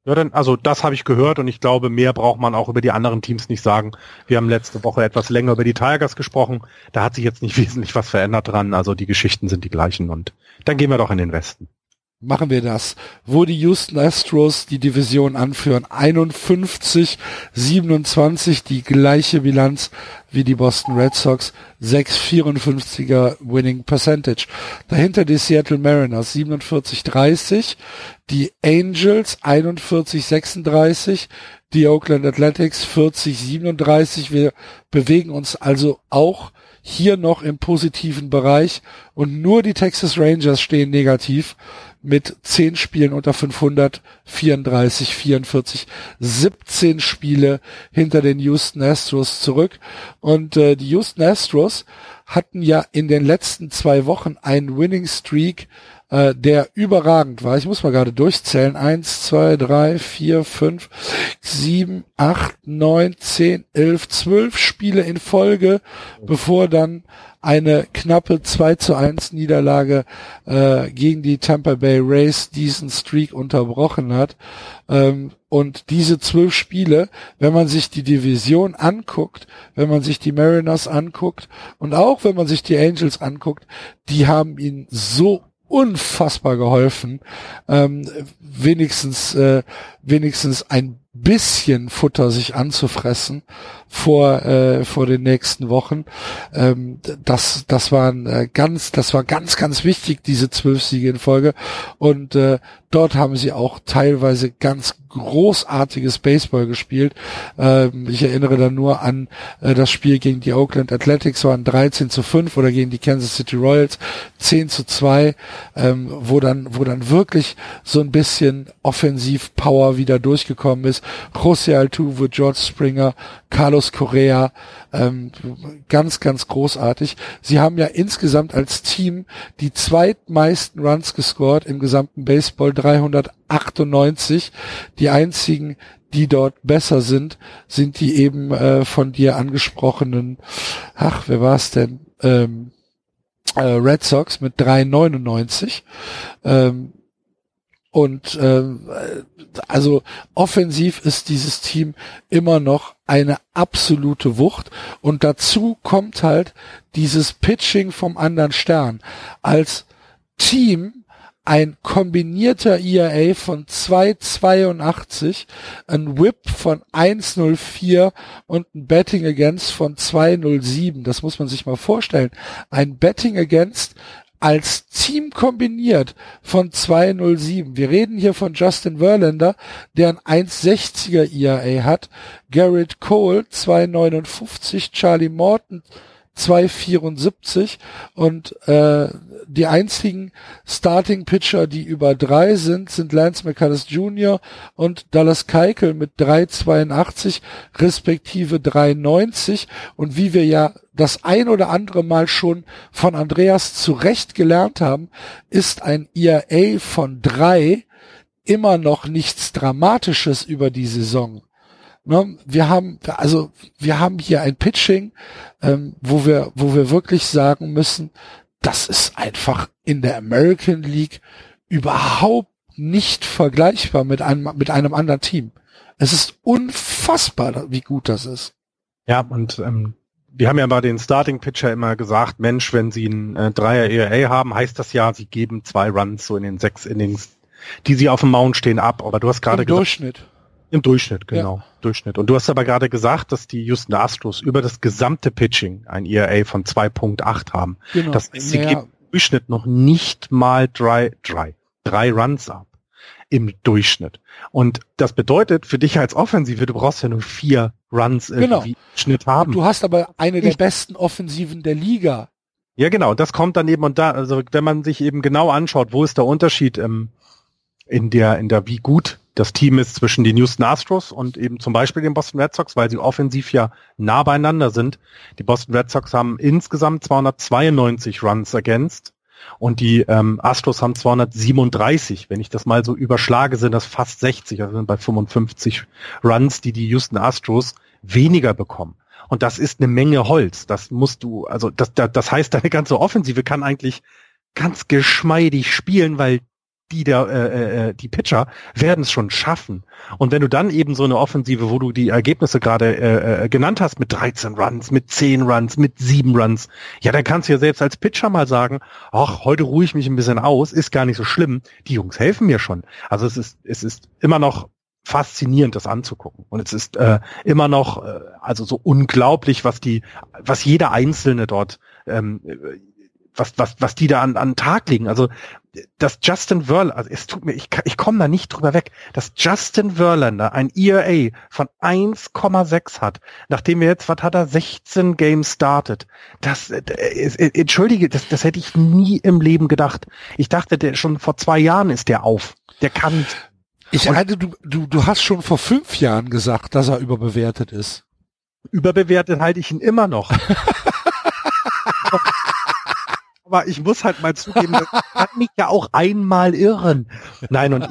Ja, dann, also das habe ich gehört und ich glaube, mehr braucht man auch über die anderen Teams nicht sagen. Wir haben letzte Woche etwas länger über die Tigers gesprochen. Da hat sich jetzt nicht wesentlich was verändert dran. Also die Geschichten sind die gleichen und dann gehen wir doch in den Westen machen wir das, wo die Houston Astros die Division anführen. 51, 27, die gleiche Bilanz wie die Boston Red Sox, 6,54er Winning Percentage. Dahinter die Seattle Mariners. 47, 30, die Angels. 41, 36, die Oakland Athletics. 40, 37. Wir bewegen uns also auch hier noch im positiven Bereich. Und nur die Texas Rangers stehen negativ mit 10 Spielen unter 500, 34, 44, 17 Spiele hinter den Houston Astros zurück. Und äh, die Houston Astros hatten ja in den letzten zwei Wochen einen Winning Streak äh, der überragend war. Ich muss mal gerade durchzählen. Eins, zwei, drei, vier, fünf, sieben, acht, neun, zehn, elf, zwölf Spiele in Folge, bevor dann eine knappe 2 zu 1 Niederlage äh, gegen die Tampa Bay Rays diesen Streak unterbrochen hat. Ähm, und diese zwölf Spiele, wenn man sich die Division anguckt, wenn man sich die Mariners anguckt und auch wenn man sich die Angels anguckt, die haben ihnen so unfassbar geholfen, ähm, wenigstens äh, wenigstens ein bisschen Futter sich anzufressen vor äh, vor den nächsten Wochen. Ähm, das das waren äh, ganz das war ganz ganz wichtig diese zwölf Siege in Folge und äh, dort haben sie auch teilweise ganz großartiges Baseball gespielt. Ähm, ich erinnere da nur an äh, das Spiel gegen die Oakland Athletics waren 13 zu 5 oder gegen die Kansas City Royals 10 zu 2, ähm, wo dann wo dann wirklich so ein bisschen Offensiv Power wieder durchgekommen ist. José Altuve, George Springer, Carlos Correa, ähm, ganz, ganz großartig. Sie haben ja insgesamt als Team die zweitmeisten Runs gescored im gesamten Baseball, 398. Die einzigen, die dort besser sind, sind die eben äh, von dir angesprochenen, ach, wer war es denn? Ähm, äh, Red Sox mit 399. Ähm, und ähm, also offensiv ist dieses Team immer noch eine absolute Wucht. Und dazu kommt halt dieses Pitching vom anderen Stern. Als Team ein kombinierter ERA von 2,82, ein Whip von 1,04 und ein Betting Against von 2,07. Das muss man sich mal vorstellen. Ein Betting Against als Team kombiniert von 207. Wir reden hier von Justin Verlander, der ein 1,60er ERA hat, Garrett Cole 2,59, Charlie Morton 2,74 und äh, die einzigen Starting Pitcher, die über drei sind, sind Lance McCullers Jr. und Dallas Keikel mit 3,82 respektive 3,90 und wie wir ja das ein oder andere Mal schon von Andreas zurecht gelernt haben, ist ein ERA von drei immer noch nichts Dramatisches über die Saison. Ne, wir haben, also wir haben hier ein Pitching, ähm, wo wir, wo wir wirklich sagen müssen, das ist einfach in der American League überhaupt nicht vergleichbar mit einem, mit einem anderen Team. Es ist unfassbar, wie gut das ist. Ja, und ähm, wir haben ja bei den Starting Pitcher immer gesagt, Mensch, wenn sie einen äh, Dreier ERA haben, heißt das ja, sie geben zwei Runs so in den sechs Innings, die sie auf dem Mount stehen ab. Aber du hast gerade gesagt, Durchschnitt. Im Durchschnitt, genau. Ja. Durchschnitt. Und du hast aber gerade gesagt, dass die Houston Astros über das gesamte Pitching ein ERA von 2.8 haben. Genau. Das heißt, sie geben im Durchschnitt noch nicht mal drei, drei, drei Runs ab. Im Durchschnitt. Und das bedeutet für dich als Offensive, du brauchst ja nur vier Runs genau. im Schnitt haben. Du hast aber eine der besten Offensiven der Liga. Ja, genau. Das kommt dann eben und da, also wenn man sich eben genau anschaut, wo ist der Unterschied im, in der, in der, wie gut das Team ist zwischen den Houston Astros und eben zum Beispiel den Boston Red Sox, weil sie offensiv ja nah beieinander sind. Die Boston Red Sox haben insgesamt 292 Runs against und die ähm, Astros haben 237. Wenn ich das mal so überschlage, sind das fast 60, also sind bei 55 Runs, die die Houston Astros weniger bekommen. Und das ist eine Menge Holz. Das musst du, also das, das heißt, deine ganze Offensive kann eigentlich ganz geschmeidig spielen, weil die der äh, äh, die Pitcher werden es schon schaffen. Und wenn du dann eben so eine Offensive, wo du die Ergebnisse gerade äh, äh, genannt hast, mit 13 Runs, mit 10 Runs, mit 7 Runs, ja, dann kannst du ja selbst als Pitcher mal sagen, ach, heute ruhe ich mich ein bisschen aus, ist gar nicht so schlimm. Die Jungs helfen mir schon. Also es ist es ist immer noch faszinierend, das anzugucken. Und es ist äh, immer noch äh, also so unglaublich, was die, was jeder Einzelne dort ähm, was, was, was die da an, an Tag legen. Also, dass Justin Verlander, also es tut mir, ich, ich komme da nicht drüber weg, dass Justin Verlander ein ERA von 1,6 hat, nachdem er jetzt, was hat er, 16 Games startet. Das, äh, äh, entschuldige, das, das hätte ich nie im Leben gedacht. Ich dachte, der schon vor zwei Jahren ist der auf. Der kann. Ich halte, du, du, du hast schon vor fünf Jahren gesagt, dass er überbewertet ist. Überbewertet halte ich ihn immer noch. aber ich muss halt mal zugeben, das kann mich ja auch einmal irren. Nein, und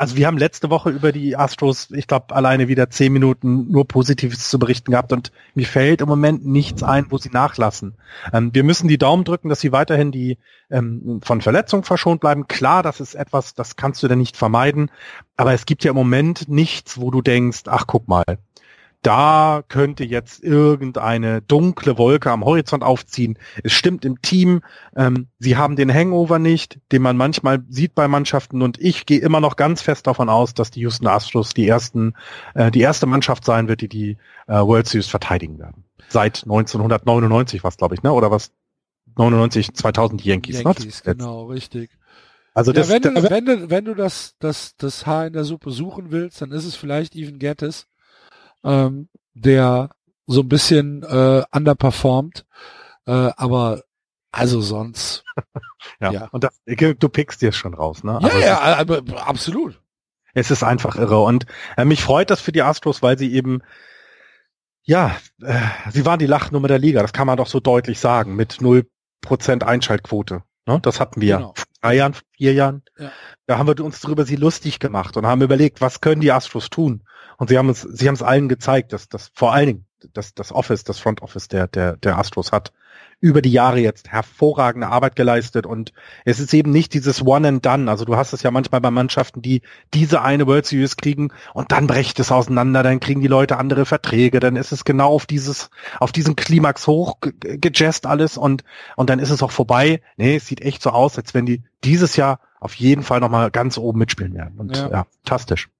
Also wir haben letzte Woche über die Astros, ich glaube, alleine wieder zehn Minuten nur Positives zu berichten gehabt und mir fällt im Moment nichts ein, wo sie nachlassen. Ähm, wir müssen die Daumen drücken, dass sie weiterhin die ähm, von Verletzungen verschont bleiben. Klar, das ist etwas, das kannst du denn nicht vermeiden, aber es gibt ja im Moment nichts, wo du denkst, ach guck mal, da könnte jetzt irgendeine dunkle Wolke am Horizont aufziehen. Es stimmt im Team, ähm, sie haben den Hangover nicht, den man manchmal sieht bei Mannschaften und ich gehe immer noch ganz fest davon aus, dass die Houston Astros die ersten, äh, die erste Mannschaft sein wird, die die äh, World Series verteidigen werden. Seit 1999 was, glaube ich, ne? Oder was? 99, 2000 Yankees, Yankees ne? Genau, richtig. Also das, ja, wenn, du, wenn du, wenn du das, das, das Haar in der Suppe suchen willst, dann ist es vielleicht Even Gettis ähm, der so ein bisschen äh, underperformt, äh, aber also sonst. ja. ja. Und das, du pickst dir schon raus, ne? Ja, also ja, aber, absolut. Es ist einfach irre und äh, mich freut das für die Astros, weil sie eben ja, äh, sie waren die Lachnummer der Liga, das kann man doch so deutlich sagen, mit null Prozent Einschaltquote. Ne? Das hatten wir genau. vor drei Jahren, vier Jahren. Ja. Da haben wir uns darüber sie lustig gemacht und haben überlegt, was können die Astros tun? Und sie haben es, sie haben es allen gezeigt, dass das vor allen Dingen das, das Office, das Front Office der, der, der Astros hat über die Jahre jetzt hervorragende Arbeit geleistet und es ist eben nicht dieses One and Done. Also du hast es ja manchmal bei Mannschaften, die diese eine World Series kriegen und dann brecht es auseinander, dann kriegen die Leute andere Verträge, dann ist es genau auf dieses, auf diesen Klimax hoch gejazzt alles und, und dann ist es auch vorbei. Nee, es sieht echt so aus, als wenn die dieses Jahr auf jeden Fall nochmal ganz oben mitspielen werden. Und ja, ja fantastisch.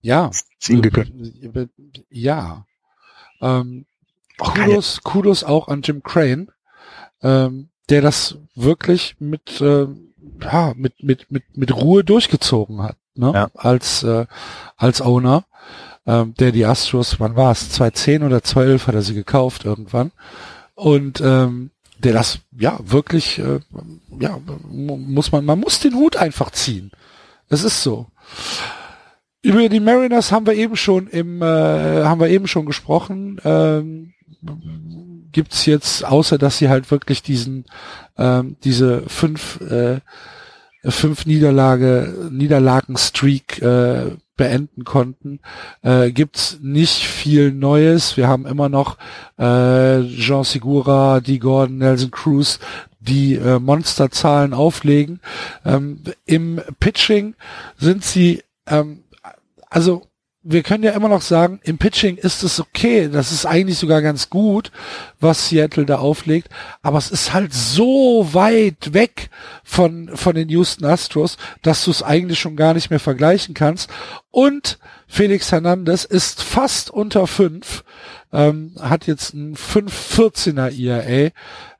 Ja. Ihm gegönnt. Ja. Ähm, Kudos, Kudos auch an Jim Crane, ähm, der das wirklich mit, äh, ja, mit, mit, mit, mit Ruhe durchgezogen hat, ne? Ja. Als, äh, als Owner, ähm, der die Astros, wann war es? 2010 oder 2012 hat er sie gekauft irgendwann. Und, ähm, der das, ja, wirklich, äh, ja, muss man, man muss den Hut einfach ziehen. Es ist so. Über die Mariners haben wir eben schon im, äh, haben wir eben schon gesprochen. Ähm, gibt's jetzt, außer dass sie halt wirklich diesen, ähm, diese fünf, äh, fünf Niederlage, Niederlagen-Streak äh, beenden konnten, äh, gibt's nicht viel Neues. Wir haben immer noch äh, Jean Segura, die Gordon, Nelson Cruz, die äh, Monsterzahlen auflegen. Ähm, Im Pitching sind sie ähm, also wir können ja immer noch sagen, im Pitching ist es okay, das ist eigentlich sogar ganz gut, was Seattle da auflegt, aber es ist halt so weit weg von, von den Houston Astros, dass du es eigentlich schon gar nicht mehr vergleichen kannst. Und Felix Hernandez ist fast unter fünf ähm, hat jetzt ein 5,14er IAA.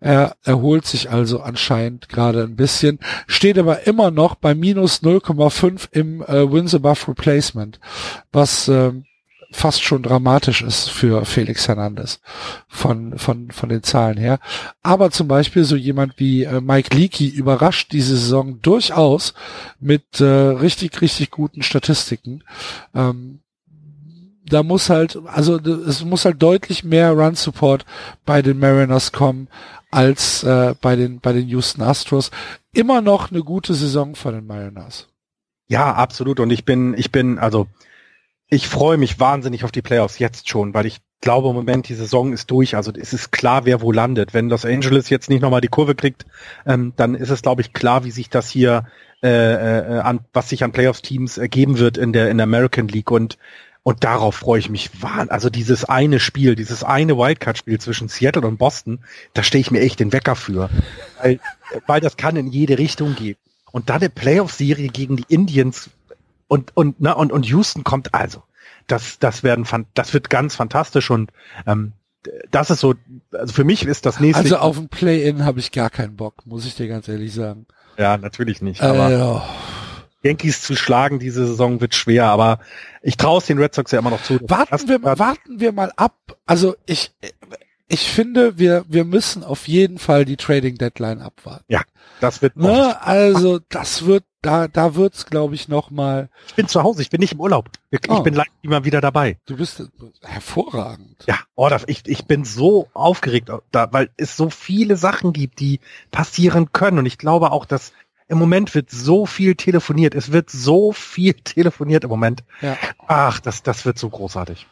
Er erholt sich also anscheinend gerade ein bisschen, steht aber immer noch bei minus 0,5 im äh, Wins Above Replacement, was äh, fast schon dramatisch ist für Felix Hernandez von, von, von den Zahlen her. Aber zum Beispiel so jemand wie äh, Mike Leakey überrascht diese Saison durchaus mit äh, richtig, richtig guten Statistiken. Ähm, da muss halt, also es muss halt deutlich mehr Run Support bei den Mariners kommen als äh, bei den bei den Houston Astros. Immer noch eine gute Saison von den Mariners. Ja, absolut. Und ich bin, ich bin, also ich freue mich wahnsinnig auf die Playoffs jetzt schon, weil ich glaube im Moment die Saison ist durch. Also es ist klar, wer wo landet. Wenn Los Angeles jetzt nicht nochmal die Kurve kriegt, ähm, dann ist es, glaube ich, klar, wie sich das hier äh, äh, an, was sich an Playoffs-Teams ergeben wird in der in der American League. Und und darauf freue ich mich wahnsinnig. Also dieses eine Spiel, dieses eine Wildcard-Spiel zwischen Seattle und Boston, da stehe ich mir echt den Wecker für. Weil, weil das kann in jede Richtung gehen. Und dann eine Playoff-Serie gegen die Indians und, und, na, und, und Houston kommt also. Das, das werden, das wird ganz fantastisch und, ähm, das ist so, also für mich ist das nächste. Also auf ein Play-In habe ich gar keinen Bock, muss ich dir ganz ehrlich sagen. Ja, natürlich nicht. Aber äh, oh. Yankees zu schlagen diese Saison wird schwer, aber ich traue es den Red Sox ja immer noch zu. Warten wir, warten wir mal ab. Also ich, ich finde, wir, wir müssen auf jeden Fall die Trading Deadline abwarten. Ja, das wird. Ne? Also das wird, da, da wird's, glaube ich, noch mal. Ich bin zu Hause, ich bin nicht im Urlaub. Ich, oh. bin leicht immer wieder dabei. Du bist hervorragend. Ja, oh, ich, ich bin so aufgeregt, da, weil es so viele Sachen gibt, die passieren können. Und ich glaube auch, dass Im Moment wird so viel telefoniert. Es wird so viel telefoniert im Moment. Ja. Ach, das, das wird so großartig.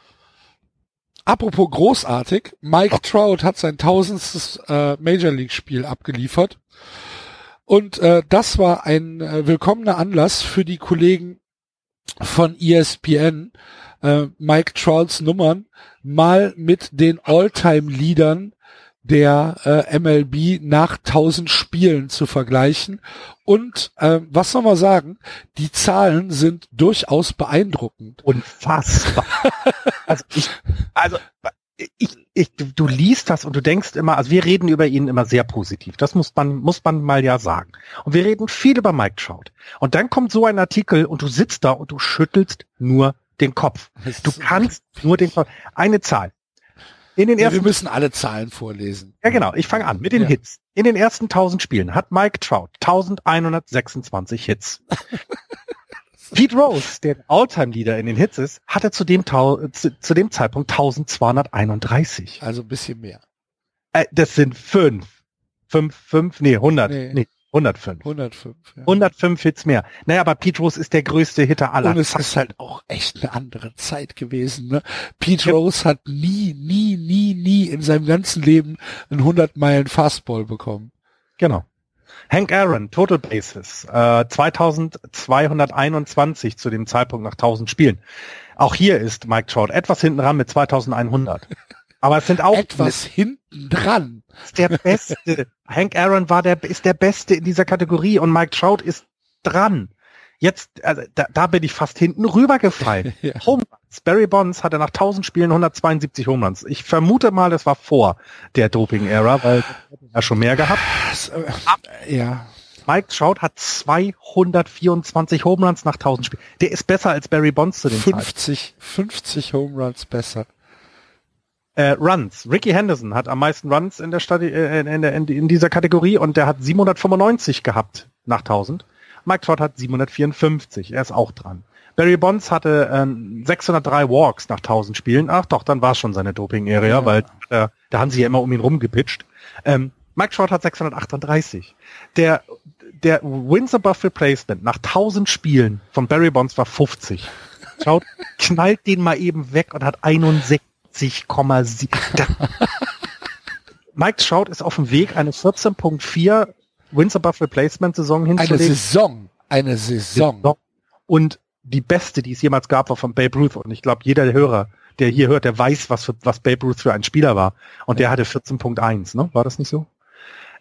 Apropos großartig, Mike Trout hat sein tausendstes äh, Major League Spiel abgeliefert. Und äh, das war ein äh, willkommener Anlass für die Kollegen von ESPN, äh, Mike Trouts Nummern mal mit den All-Time-Leadern der äh, MLB nach 1000 Spielen zu vergleichen. Und äh, was soll man sagen? Die Zahlen sind durchaus beeindruckend. Unfassbar. also ich, also ich, ich, du liest das und du denkst immer, also wir reden über ihn immer sehr positiv. Das muss man, muss man mal ja sagen. Und wir reden viel über Mike Trout. Und dann kommt so ein Artikel und du sitzt da und du schüttelst nur den Kopf. Du kannst nur den Kopf. Eine Zahl. In den ersten, wir müssen alle Zahlen vorlesen. Ja, genau. Ich fange an mit den ja. Hits. In den ersten 1000 Spielen hat Mike Trout 1126 Hits. Pete Rose, der Alltime-Leader in den Hits ist, hatte zu dem, zu, zu dem Zeitpunkt 1231. Also ein bisschen mehr. Äh, das sind fünf. Fünf, fünf, nee, 100. Nee. nee 105. 105, ja. 105 Hits mehr. Naja, aber Pete Rose ist der größte Hitter aller. Und es ist halt auch echt eine andere Zeit gewesen. Ne? Pete ja. Rose hat nie, nie, nie, nie in seinem ganzen Leben einen 100 Meilen Fastball bekommen. Genau. Hank Aaron, Total Bases, äh, 2221 zu dem Zeitpunkt nach 1000 Spielen. Auch hier ist Mike Trout etwas hinten dran mit 2100. Aber es sind auch etwas hinten dran. Ist der Beste. Hank Aaron war der ist der Beste in dieser Kategorie und Mike Trout ist dran. Jetzt, also, da, da bin ich fast hinten rübergefallen. ja. Home Runs. Barry Bonds hatte nach 1000 Spielen 172 Home Runs. Ich vermute mal, das war vor der Doping-Ära, weil er ja schon mehr gehabt. Äh, ja. Mike Trout hat 224 Home Runs nach 1000 Spielen. Der ist besser als Barry Bonds zu den 50, Zeiten. 50 Home Runs besser. Äh, Runs. Ricky Henderson hat am meisten Runs in der, Stadi äh, in, der in, in, dieser Kategorie und der hat 795 gehabt nach 1000. Mike Trout hat 754. Er ist auch dran. Barry Bonds hatte äh, 603 Walks nach 1000 Spielen. Ach doch, dann war es schon seine Doping-Area, ja. weil äh, da haben sie ja immer um ihn rumgepitcht. Ähm, Mike Trout hat 638. Der, der Wins above Replacement nach 1000 Spielen von Barry Bonds war 50. Trout knallt den mal eben weg und hat 61. 60,7. Mike Trout ist auf dem Weg, eine 14.4 Wins above Replacement Saison hinzulegen. Eine Saison. Eine Saison. Und die beste, die es jemals gab, war von Babe Ruth. Und ich glaube, jeder Hörer, der hier hört, der weiß, was, für, was Babe Ruth für ein Spieler war. Und der hatte 14.1, ne? War das nicht so?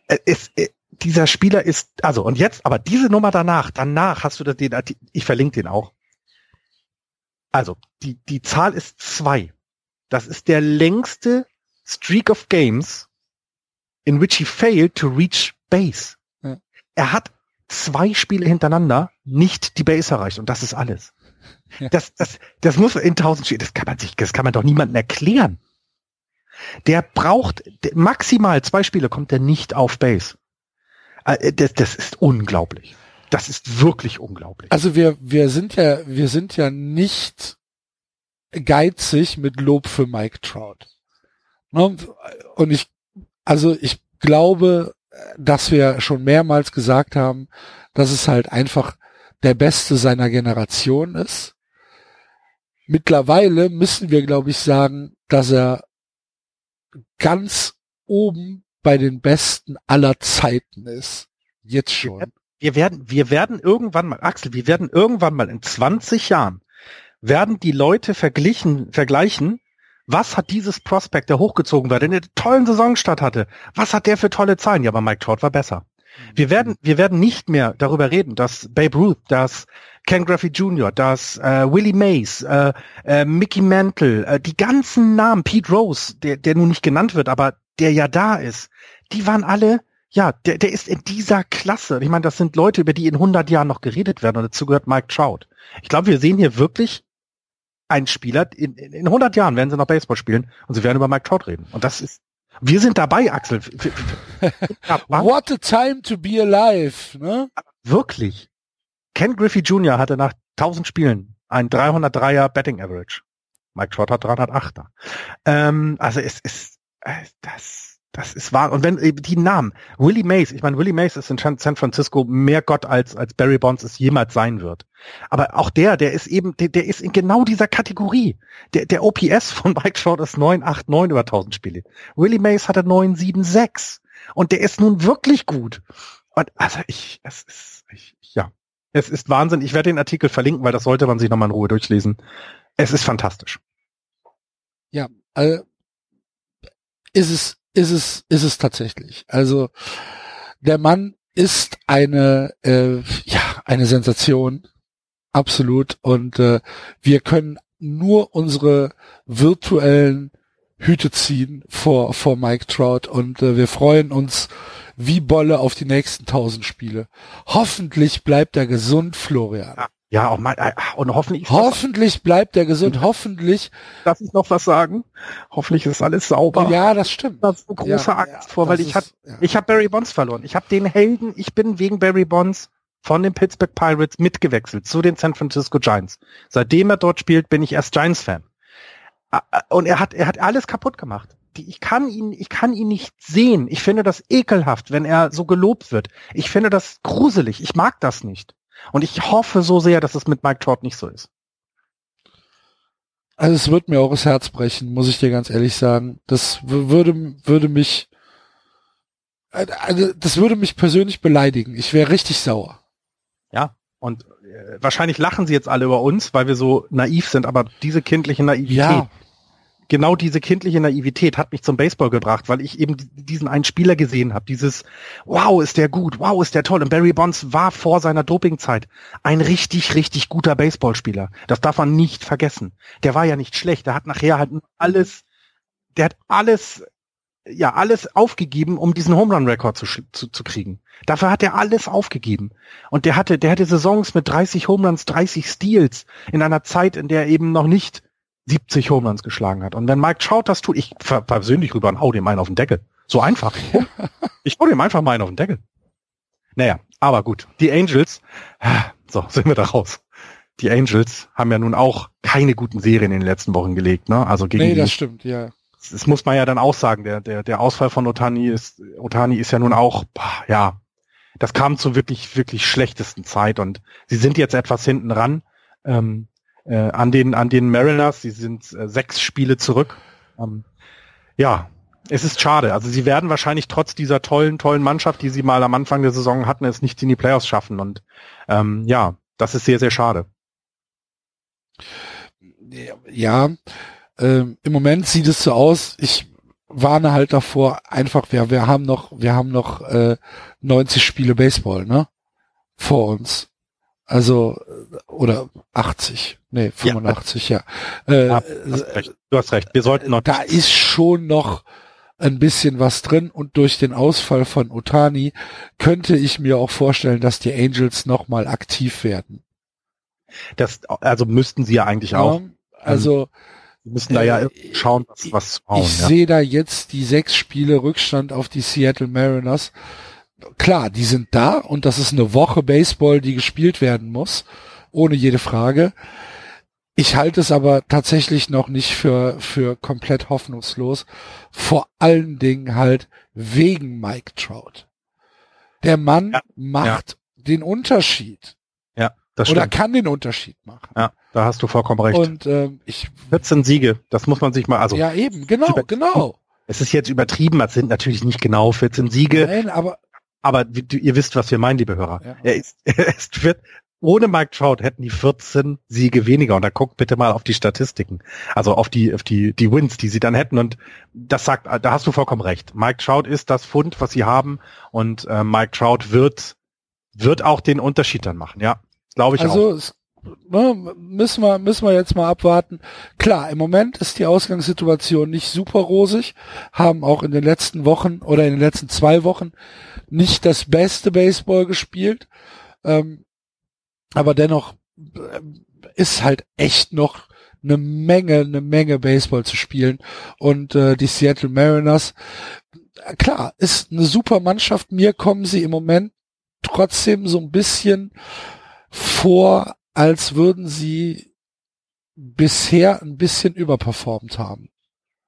Äh, es, äh, dieser Spieler ist, also, und jetzt, aber diese Nummer danach, danach hast du das, den, ich verlinke den auch. Also, die, die Zahl ist zwei. Das ist der längste Streak of Games, in which he failed to reach base. Ja. Er hat zwei Spiele hintereinander nicht die Base erreicht und das ist alles. Ja. Das, das, das muss in tausend Spielen, das kann man sich, das kann man doch niemandem erklären. Der braucht maximal zwei Spiele kommt er nicht auf Base. Äh, das, das ist unglaublich. Das ist wirklich unglaublich. Also wir, wir sind ja, wir sind ja nicht geizig mit Lob für Mike Trout. Ne? Und ich, also ich glaube, dass wir schon mehrmals gesagt haben, dass es halt einfach der Beste seiner Generation ist. Mittlerweile müssen wir, glaube ich, sagen, dass er ganz oben bei den Besten aller Zeiten ist. Jetzt schon. Wir werden, wir werden irgendwann mal, Axel, wir werden irgendwann mal in 20 Jahren werden die Leute verglichen, vergleichen, was hat dieses Prospect, der hochgezogen war, der eine tollen Saisonstart hatte, was hat der für tolle Zahlen? Ja, aber Mike Trout war besser. Wir werden, wir werden nicht mehr darüber reden, dass Babe Ruth, dass Ken Griffey Jr., dass äh, Willie Mays, äh, äh, Mickey Mantle, äh, die ganzen Namen, Pete Rose, der, der nun nicht genannt wird, aber der ja da ist, die waren alle, ja, der, der ist in dieser Klasse. Ich meine, das sind Leute, über die in 100 Jahren noch geredet werden und dazu gehört Mike Trout. Ich glaube, wir sehen hier wirklich ein Spieler, in, in 100 Jahren werden sie noch Baseball spielen und sie werden über Mike Trout reden. Und das ist, wir sind dabei, Axel. What a time to be alive, ne? Wirklich. Ken Griffey Jr. hatte nach 1000 Spielen ein 303er Betting Average. Mike Trout hat 308er. Ähm, also es ist, äh, das, das ist wahr. Und wenn die Namen, Willie Mays, ich meine, Willie Mays ist in San Francisco mehr Gott als, als Barry Bonds es jemals sein wird. Aber auch der, der ist eben, der, der ist in genau dieser Kategorie. Der, der OPS von Mike Trout ist 989 über 1000 Spiele. Willie Mays hatte 976. Und der ist nun wirklich gut. Und also ich, es ist, ich, ja, es ist Wahnsinn. Ich werde den Artikel verlinken, weil das sollte man sich nochmal in Ruhe durchlesen. Es ist fantastisch. Ja, äh, ist es ist es, ist es tatsächlich. Also der Mann ist eine, äh, ja, eine Sensation. Absolut. Und äh, wir können nur unsere virtuellen Hüte ziehen vor, vor Mike Trout und äh, wir freuen uns wie Bolle auf die nächsten tausend Spiele. Hoffentlich bleibt er gesund, Florian. Ja. Ja, auch mal, äh, und hoffentlich. Hoffentlich bleibt er gesund, hoffentlich. Darf ich noch was sagen? Hoffentlich ist alles sauber. Ja, das stimmt. Da so große ja, Angst ja, vor, weil ich hab, ja. ich habe Barry Bonds verloren. Ich habe den Helden, ich bin wegen Barry Bonds von den Pittsburgh Pirates mitgewechselt zu den San Francisco Giants. Seitdem er dort spielt, bin ich erst Giants-Fan. Und er hat, er hat alles kaputt gemacht. Ich kann ihn, ich kann ihn nicht sehen. Ich finde das ekelhaft, wenn er so gelobt wird. Ich finde das gruselig. Ich mag das nicht. Und ich hoffe so sehr, dass es mit Mike Trout nicht so ist. Also es wird mir auch das Herz brechen, muss ich dir ganz ehrlich sagen. Das würde, würde mich, also das würde mich persönlich beleidigen. Ich wäre richtig sauer. Ja, und äh, wahrscheinlich lachen sie jetzt alle über uns, weil wir so naiv sind, aber diese kindliche Naivität, ja genau diese kindliche Naivität hat mich zum Baseball gebracht, weil ich eben diesen einen Spieler gesehen habe. Dieses Wow, ist der gut, wow, ist der toll. Und Barry Bonds war vor seiner Dopingzeit ein richtig, richtig guter Baseballspieler. Das darf man nicht vergessen. Der war ja nicht schlecht. Der hat nachher halt alles, der hat alles, ja, alles aufgegeben, um diesen Home Run Rekord zu, zu, zu kriegen. Dafür hat er alles aufgegeben. Und der hatte, der hatte Saisons mit 30 Home Runs, 30 Steals in einer Zeit, in der er eben noch nicht 70 Homeruns geschlagen hat. Und wenn Mike Trout das tut, ich persönlich rüber und hau dem einen auf den Deckel. So einfach. ich hau dem einfach mal einen auf den Deckel. Naja, aber gut. Die Angels, so, sind wir da raus. Die Angels haben ja nun auch keine guten Serien in den letzten Wochen gelegt, ne? Also gegen Nee, das stimmt, ja. Das muss man ja dann auch sagen. Der, der, der Ausfall von Otani ist, Otani ist ja nun auch, ja, das kam zur wirklich, wirklich schlechtesten Zeit und sie sind jetzt etwas hinten ran. Ähm, äh, an den an den Mariners. Sie sind äh, sechs Spiele zurück. Ähm, ja, es ist schade. Also sie werden wahrscheinlich trotz dieser tollen tollen Mannschaft, die sie mal am Anfang der Saison hatten, es nicht in die Playoffs schaffen. Und ähm, ja, das ist sehr sehr schade. Ja, äh, im Moment sieht es so aus. Ich warne halt davor. Einfach, wir wir haben noch wir haben noch äh, 90 Spiele Baseball, ne? Vor uns. Also, oder 80, nee, 85, ja. ja. Äh, ja du hast recht, wir sollten noch. Da ist schon noch ein bisschen was drin und durch den Ausfall von Otani könnte ich mir auch vorstellen, dass die Angels nochmal aktiv werden. Das, also müssten sie ja eigentlich ja, auch. Also, wir müssen da ja äh, schauen, was, was hauen, Ich ja. sehe da jetzt die sechs Spiele Rückstand auf die Seattle Mariners klar, die sind da und das ist eine Woche Baseball, die gespielt werden muss, ohne jede Frage. Ich halte es aber tatsächlich noch nicht für, für komplett hoffnungslos. Vor allen Dingen halt wegen Mike Trout. Der Mann ja, macht ja. den Unterschied. Ja, das stimmt. Oder kann den Unterschied machen. Ja, da hast du vollkommen recht. Und ähm, ich 14 Siege, das muss man sich mal also. Ja, eben, genau, genau. Es ist jetzt übertrieben, es sind natürlich nicht genau 14 Siege. Nein, aber aber ihr wisst, was wir meinen, liebe Hörer. Ja. Er ist, er ist wird, ohne Mike Trout hätten die 14 Siege weniger. Und da guckt bitte mal auf die Statistiken. Also auf die, auf die, die Wins, die sie dann hätten. Und das sagt, da hast du vollkommen recht. Mike Trout ist das Fund, was sie haben. Und äh, Mike Trout wird, wird auch den Unterschied dann machen. Ja, glaube ich also auch. Es ne, müssen wir, müssen wir jetzt mal abwarten. Klar, im Moment ist die Ausgangssituation nicht super rosig, haben auch in den letzten Wochen oder in den letzten zwei Wochen nicht das beste Baseball gespielt, ähm, aber dennoch äh, ist halt echt noch eine Menge, eine Menge Baseball zu spielen und äh, die Seattle Mariners, äh, klar, ist eine super Mannschaft. Mir kommen sie im Moment trotzdem so ein bisschen vor als würden sie bisher ein bisschen überperformt haben.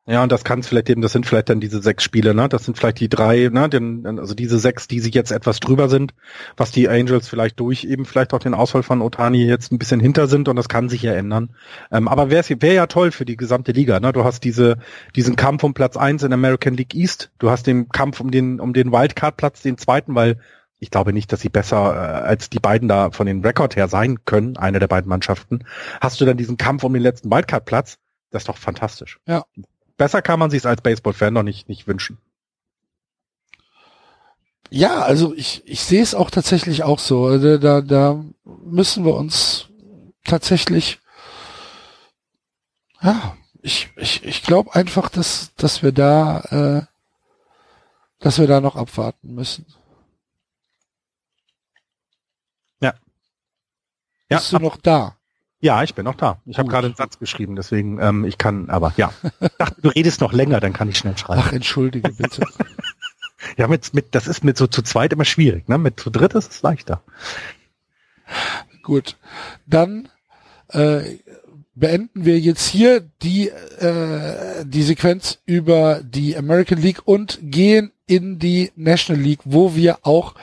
Ja, und das kann es vielleicht eben, das sind vielleicht dann diese sechs Spiele, ne? Das sind vielleicht die drei, ne? Den, also diese sechs, die sich jetzt etwas drüber sind, was die Angels vielleicht durch eben vielleicht auch den Ausfall von Otani jetzt ein bisschen hinter sind und das kann sich ja ändern. Ähm, aber wäre wär ja toll für die gesamte Liga, ne? Du hast diese, diesen Kampf um Platz eins in American League East, du hast den Kampf um den, um den Wildcard-Platz, den zweiten, weil ich glaube nicht, dass sie besser äh, als die beiden da von den Rekord her sein können, eine der beiden Mannschaften. Hast du dann diesen Kampf um den letzten Wildcard-Platz? Das ist doch fantastisch. Ja besser kann man sich als Baseball-Fan noch nicht, nicht wünschen. Ja, also ich, ich sehe es auch tatsächlich auch so. Also da, da müssen wir uns tatsächlich, ja, ich, ich, ich glaube einfach, dass, dass wir da, äh, dass wir da noch abwarten müssen. Ja. Ja Bist du noch da? Ja, ich bin noch da. Ich habe gerade einen Satz geschrieben, deswegen ähm, ich kann, aber ja. Ich dachte, du redest noch länger, dann kann ich schnell schreiben. Ach, entschuldige bitte. ja, mit, mit, das ist mit so zu zweit immer schwierig, ne? Mit zu dritt ist es leichter. Gut, dann äh, beenden wir jetzt hier die äh, die Sequenz über die American League und gehen in die National League, wo wir auch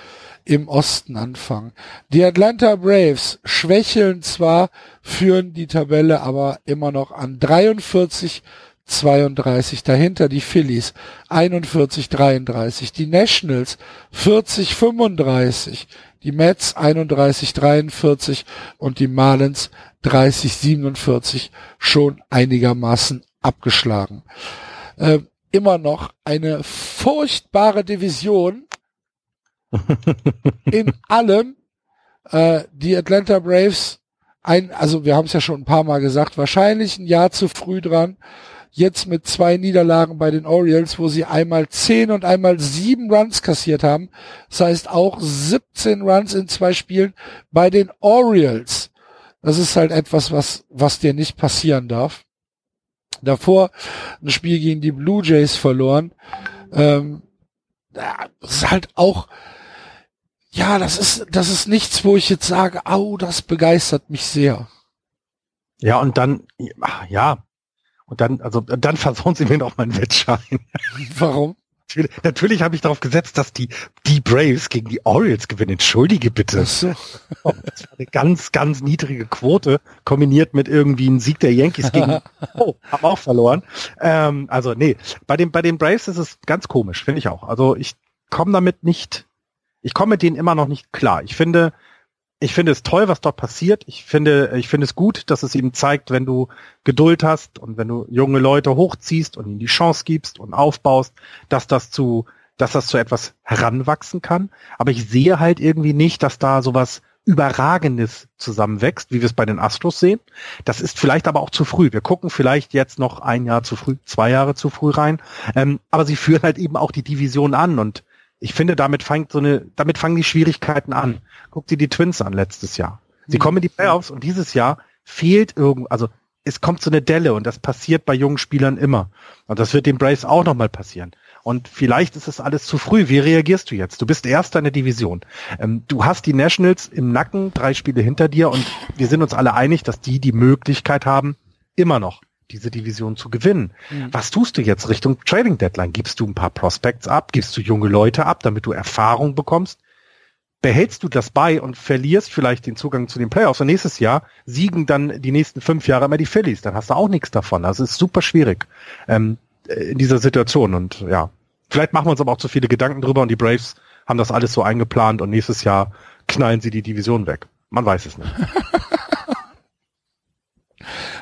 im Osten anfangen. Die Atlanta Braves schwächeln zwar, führen die Tabelle aber immer noch an 43 32. Dahinter die Phillies 41 33. Die Nationals 40 35. Die Mets 31 43 und die Marlins 30 47 schon einigermaßen abgeschlagen. Äh, immer noch eine furchtbare Division in allem äh, die Atlanta Braves ein, also wir haben es ja schon ein paar Mal gesagt, wahrscheinlich ein Jahr zu früh dran. Jetzt mit zwei Niederlagen bei den Orioles, wo sie einmal zehn und einmal sieben Runs kassiert haben. Das heißt auch 17 Runs in zwei Spielen bei den Orioles. Das ist halt etwas, was, was dir nicht passieren darf. Davor ein Spiel gegen die Blue Jays verloren. Ähm, das ist halt auch, ja, das ist, das ist nichts, wo ich jetzt sage, au, das begeistert mich sehr. Ja, und dann, ja, und dann, also dann versauen sie mir noch meinen Wettschein. Warum? Natürlich, natürlich habe ich darauf gesetzt, dass die, die Braves gegen die Orioles gewinnen. Entschuldige bitte. Ach so. Oh, das war eine ganz, ganz niedrige Quote, kombiniert mit irgendwie einem Sieg der Yankees gegen, oh, haben auch verloren. Ähm, also, nee, bei den, bei den Braves ist es ganz komisch, finde ich auch. Also, ich komme damit nicht, ich komme mit denen immer noch nicht klar. Ich finde, ich finde es toll, was dort passiert. Ich finde, ich finde es gut, dass es ihm zeigt, wenn du Geduld hast und wenn du junge Leute hochziehst und ihnen die Chance gibst und aufbaust, dass das zu, dass das zu etwas heranwachsen kann. Aber ich sehe halt irgendwie nicht, dass da sowas Überragendes zusammenwächst, wie wir es bei den Astros sehen. Das ist vielleicht aber auch zu früh. Wir gucken vielleicht jetzt noch ein Jahr zu früh, zwei Jahre zu früh rein. Ähm, aber sie führen halt eben auch die Division an und ich finde, damit fängt so eine, damit fangen die Schwierigkeiten an. Guck dir die Twins an letztes Jahr. Sie mhm. kommen in die Playoffs und dieses Jahr fehlt irgend, also es kommt so eine Delle und das passiert bei jungen Spielern immer. Und das wird dem Brace auch nochmal passieren. Und vielleicht ist es alles zu früh. Wie reagierst du jetzt? Du bist Erster in der Division. Ähm, du hast die Nationals im Nacken, drei Spiele hinter dir und wir sind uns alle einig, dass die die Möglichkeit haben, immer noch diese Division zu gewinnen. Mhm. Was tust du jetzt Richtung Trading Deadline? Gibst du ein paar Prospects ab? Gibst du junge Leute ab, damit du Erfahrung bekommst? Behältst du das bei und verlierst vielleicht den Zugang zu den Playoffs und nächstes Jahr siegen dann die nächsten fünf Jahre immer die Phillies, dann hast du auch nichts davon. Also es ist super schwierig ähm, in dieser Situation und ja, vielleicht machen wir uns aber auch zu viele Gedanken drüber und die Braves haben das alles so eingeplant und nächstes Jahr knallen sie die Division weg. Man weiß es nicht.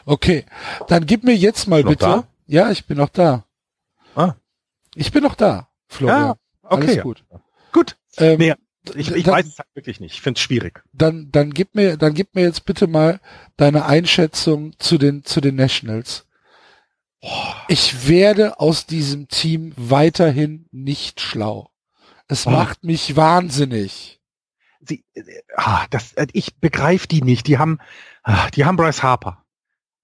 Okay, dann gib mir jetzt mal bitte. Da? Ja, ich bin noch da. Ah. Ich bin noch da, Florian. Ja, okay. Alles gut. Gut. Ähm, nee, ich, ich dann, weiß es halt wirklich nicht. Ich finde es schwierig. Dann, dann gib mir, dann gib mir jetzt bitte mal deine Einschätzung zu den, zu den Nationals. Ich werde aus diesem Team weiterhin nicht schlau. Es oh. macht mich wahnsinnig. Sie, äh, ah, das, äh, ich begreife die nicht. Die haben, ah, die haben Bryce Harper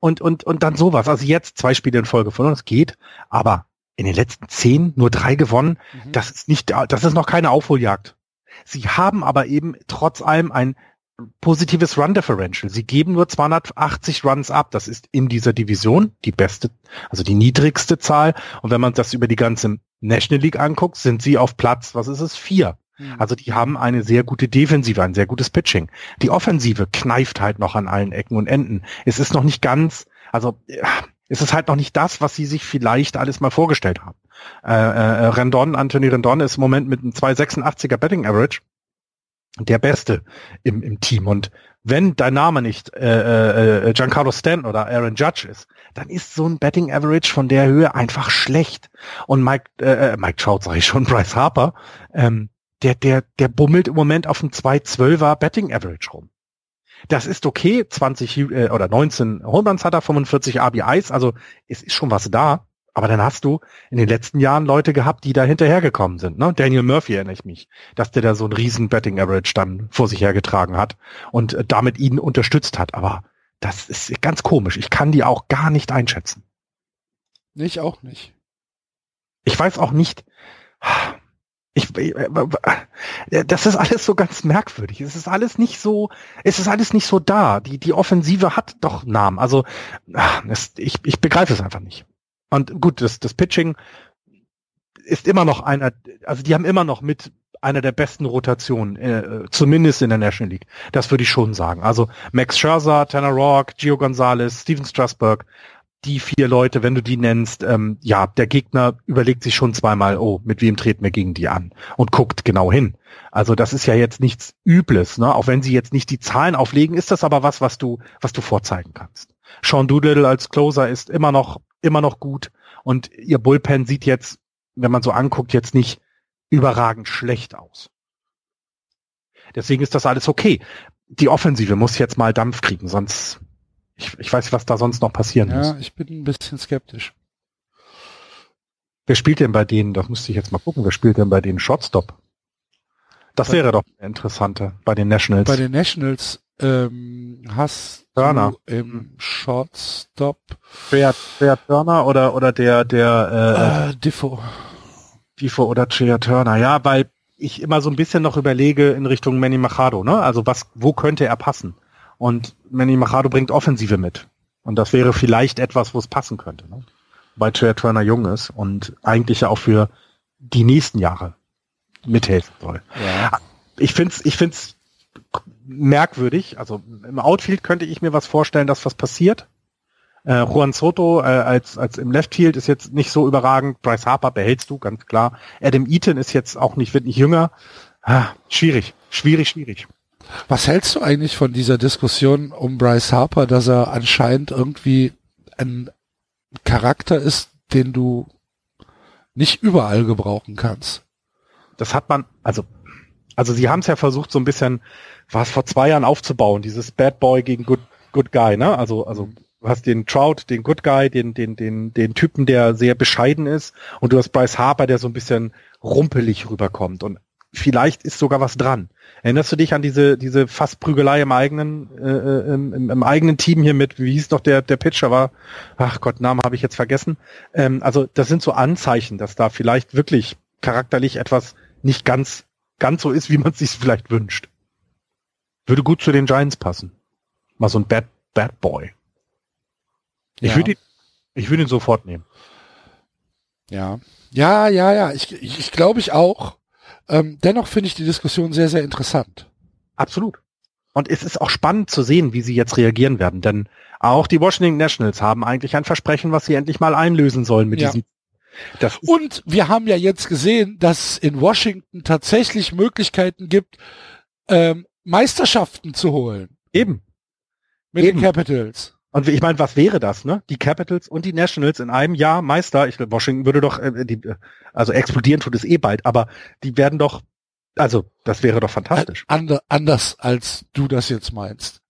und, und, und dann sowas. Also jetzt zwei Spiele in Folge von uns geht, aber in den letzten zehn nur drei gewonnen. Mhm. Das ist nicht, das ist noch keine Aufholjagd. Sie haben aber eben trotz allem ein, positives Run Differential. Sie geben nur 280 Runs ab. Das ist in dieser Division die beste, also die niedrigste Zahl. Und wenn man das über die ganze National League anguckt, sind sie auf Platz, was ist es, vier. Mhm. Also die haben eine sehr gute Defensive, ein sehr gutes Pitching. Die Offensive kneift halt noch an allen Ecken und Enden. Es ist noch nicht ganz, also es ist halt noch nicht das, was sie sich vielleicht alles mal vorgestellt haben. Äh, äh, Rendon, Anthony Rendon ist im Moment mit einem 286er Betting Average der Beste im, im Team. Und wenn dein Name nicht äh, äh, Giancarlo Stanton oder Aaron Judge ist, dann ist so ein Betting Average von der Höhe einfach schlecht. Und Mike, äh, äh Mike Trout sage ich schon, Bryce Harper, ähm, der, der, der bummelt im Moment auf einem 212er Betting Average rum. Das ist okay, 20 äh, oder 19 Homeruns hat er, 45 RBIs, also es ist schon was da. Aber dann hast du in den letzten Jahren Leute gehabt, die da hinterhergekommen sind. Ne? Daniel Murphy erinnere ich mich, dass der da so einen riesen Betting Average dann vor sich hergetragen hat und äh, damit ihn unterstützt hat. Aber das ist ganz komisch. Ich kann die auch gar nicht einschätzen. Ich auch nicht. Ich weiß auch nicht. Ich, äh, äh, das ist alles so ganz merkwürdig. Es ist alles nicht so, es ist alles nicht so da. Die, die Offensive hat doch Namen. Also, es, ich, ich begreife es einfach nicht. Und gut, das, das Pitching ist immer noch einer, also die haben immer noch mit einer der besten Rotationen, äh, zumindest in der National League. Das würde ich schon sagen. Also Max Scherzer, Tanner Rock, Gio Gonzalez, Steven Strasburg, die vier Leute, wenn du die nennst, ähm, ja, der Gegner überlegt sich schon zweimal, oh, mit wem treten wir gegen die an und guckt genau hin. Also das ist ja jetzt nichts Übles, ne? Auch wenn sie jetzt nicht die Zahlen auflegen, ist das aber was, was du, was du vorzeigen kannst. Sean Doolittle als Closer ist immer noch immer noch gut und ihr Bullpen sieht jetzt, wenn man so anguckt, jetzt nicht überragend schlecht aus. Deswegen ist das alles okay. Die Offensive muss jetzt mal Dampf kriegen, sonst ich, ich weiß nicht, was da sonst noch passieren ja, muss. Ja, ich bin ein bisschen skeptisch. Wer spielt denn bei denen, das müsste ich jetzt mal gucken, wer spielt denn bei denen Shotstop? Das bei wäre doch interessante bei den Nationals. Bei den Nationals ähm, hast Turner. du im Shortstop Wer, wer Turner oder oder der der äh, äh, Diffo Diffo oder Chea Turner ja weil ich immer so ein bisschen noch überlege in Richtung Manny Machado ne also was wo könnte er passen und Manny Machado bringt Offensive mit und das wäre vielleicht etwas wo es passen könnte ne? weil Chea Turner jung ist und eigentlich ja auch für die nächsten Jahre mithelfen soll ja. ich find's ich find's merkwürdig. Also im Outfield könnte ich mir was vorstellen, dass was passiert. Äh, Juan Soto äh, als, als im Leftfield ist jetzt nicht so überragend. Bryce Harper behältst du, ganz klar. Adam Eaton ist jetzt auch nicht, wird nicht jünger. Ah, schwierig, schwierig, schwierig. Was hältst du eigentlich von dieser Diskussion um Bryce Harper, dass er anscheinend irgendwie ein Charakter ist, den du nicht überall gebrauchen kannst? Das hat man, also, also sie haben es ja versucht, so ein bisschen war es vor zwei Jahren aufzubauen, dieses Bad Boy gegen Good, Good Guy, ne? Also, also du hast den Trout, den Good Guy, den, den, den, den Typen, der sehr bescheiden ist, und du hast Bryce Harper, der so ein bisschen rumpelig rüberkommt. Und vielleicht ist sogar was dran. Erinnerst du dich an diese, diese Fassprügelei im eigenen, äh, äh, im, im, eigenen Team hier mit, wie hieß doch der, der Pitcher war? Ach Gott, Namen habe ich jetzt vergessen. Ähm, also das sind so Anzeichen, dass da vielleicht wirklich charakterlich etwas nicht ganz, ganz so ist, wie man es sich vielleicht wünscht. Würde gut zu den Giants passen. Mal so ein Bad, Bad Boy. Ich ja. würde ihn, ich würde ihn sofort nehmen. Ja. Ja, ja, ja. Ich, ich, ich glaube ich auch. Ähm, dennoch finde ich die Diskussion sehr, sehr interessant. Absolut. Und es ist auch spannend zu sehen, wie sie jetzt reagieren werden, denn auch die Washington Nationals haben eigentlich ein Versprechen, was sie endlich mal einlösen sollen mit ja. diesem. Und wir haben ja jetzt gesehen, dass es in Washington tatsächlich Möglichkeiten gibt, ähm, Meisterschaften zu holen. Eben. Mit Eben. den Capitals. Und ich meine, was wäre das, ne? Die Capitals und die Nationals in einem Jahr Meister. Ich Washington würde doch, äh, die, also explodieren tut es eh bald, aber die werden doch, also das wäre doch fantastisch. Ander, anders als du das jetzt meinst.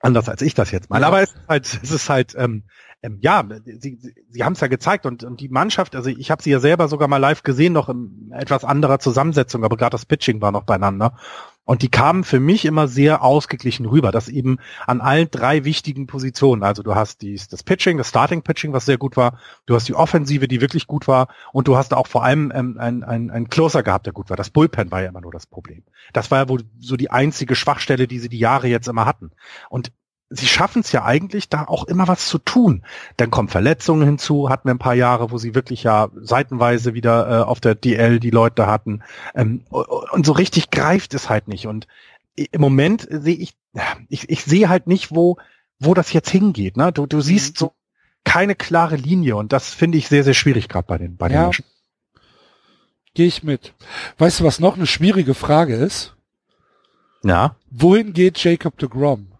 Anders als ich das jetzt meine. Ja. Aber es ist halt, es ist halt, ähm, ähm, ja, sie, sie, sie haben es ja gezeigt und, und die Mannschaft, also ich habe sie ja selber sogar mal live gesehen, noch in etwas anderer Zusammensetzung, aber gerade das Pitching war noch beieinander. Und die kamen für mich immer sehr ausgeglichen rüber, dass eben an allen drei wichtigen Positionen, also du hast dies, das Pitching, das Starting Pitching, was sehr gut war, du hast die Offensive, die wirklich gut war, und du hast auch vor allem ähm, ein, ein, ein Closer gehabt, der gut war. Das Bullpen war ja immer nur das Problem. Das war ja wohl so die einzige Schwachstelle, die sie die Jahre jetzt immer hatten. Und sie schaffen es ja eigentlich, da auch immer was zu tun. Dann kommen Verletzungen hinzu, hatten wir ein paar Jahre, wo sie wirklich ja seitenweise wieder äh, auf der DL die Leute hatten. Ähm, und so richtig greift es halt nicht. Und im Moment sehe ich, ich, ich sehe halt nicht, wo, wo das jetzt hingeht. Ne? Du, du siehst mhm. so keine klare Linie und das finde ich sehr, sehr schwierig gerade bei den, bei den ja. Menschen. Gehe ich mit. Weißt du, was noch eine schwierige Frage ist? Ja. Wohin geht Jacob de Grom?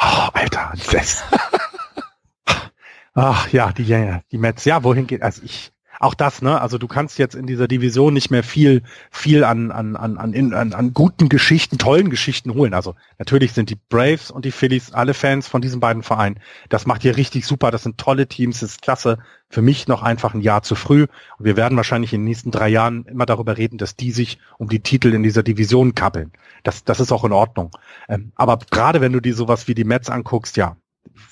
Oh, Alter, das. Ach ja, die, die Mets. Ja, wohin geht? Also ich, auch das, ne? Also du kannst jetzt in dieser Division nicht mehr viel, viel an, an, an, an, an, an guten Geschichten, tollen Geschichten holen. Also natürlich sind die Braves und die Phillies alle Fans von diesen beiden Vereinen. Das macht hier richtig super. Das sind tolle Teams, das ist klasse. Für mich noch einfach ein Jahr zu früh. Und wir werden wahrscheinlich in den nächsten drei Jahren immer darüber reden, dass die sich um die Titel in dieser Division kappeln. Das, das ist auch in Ordnung. Ähm, aber gerade wenn du dir sowas wie die Mets anguckst, ja,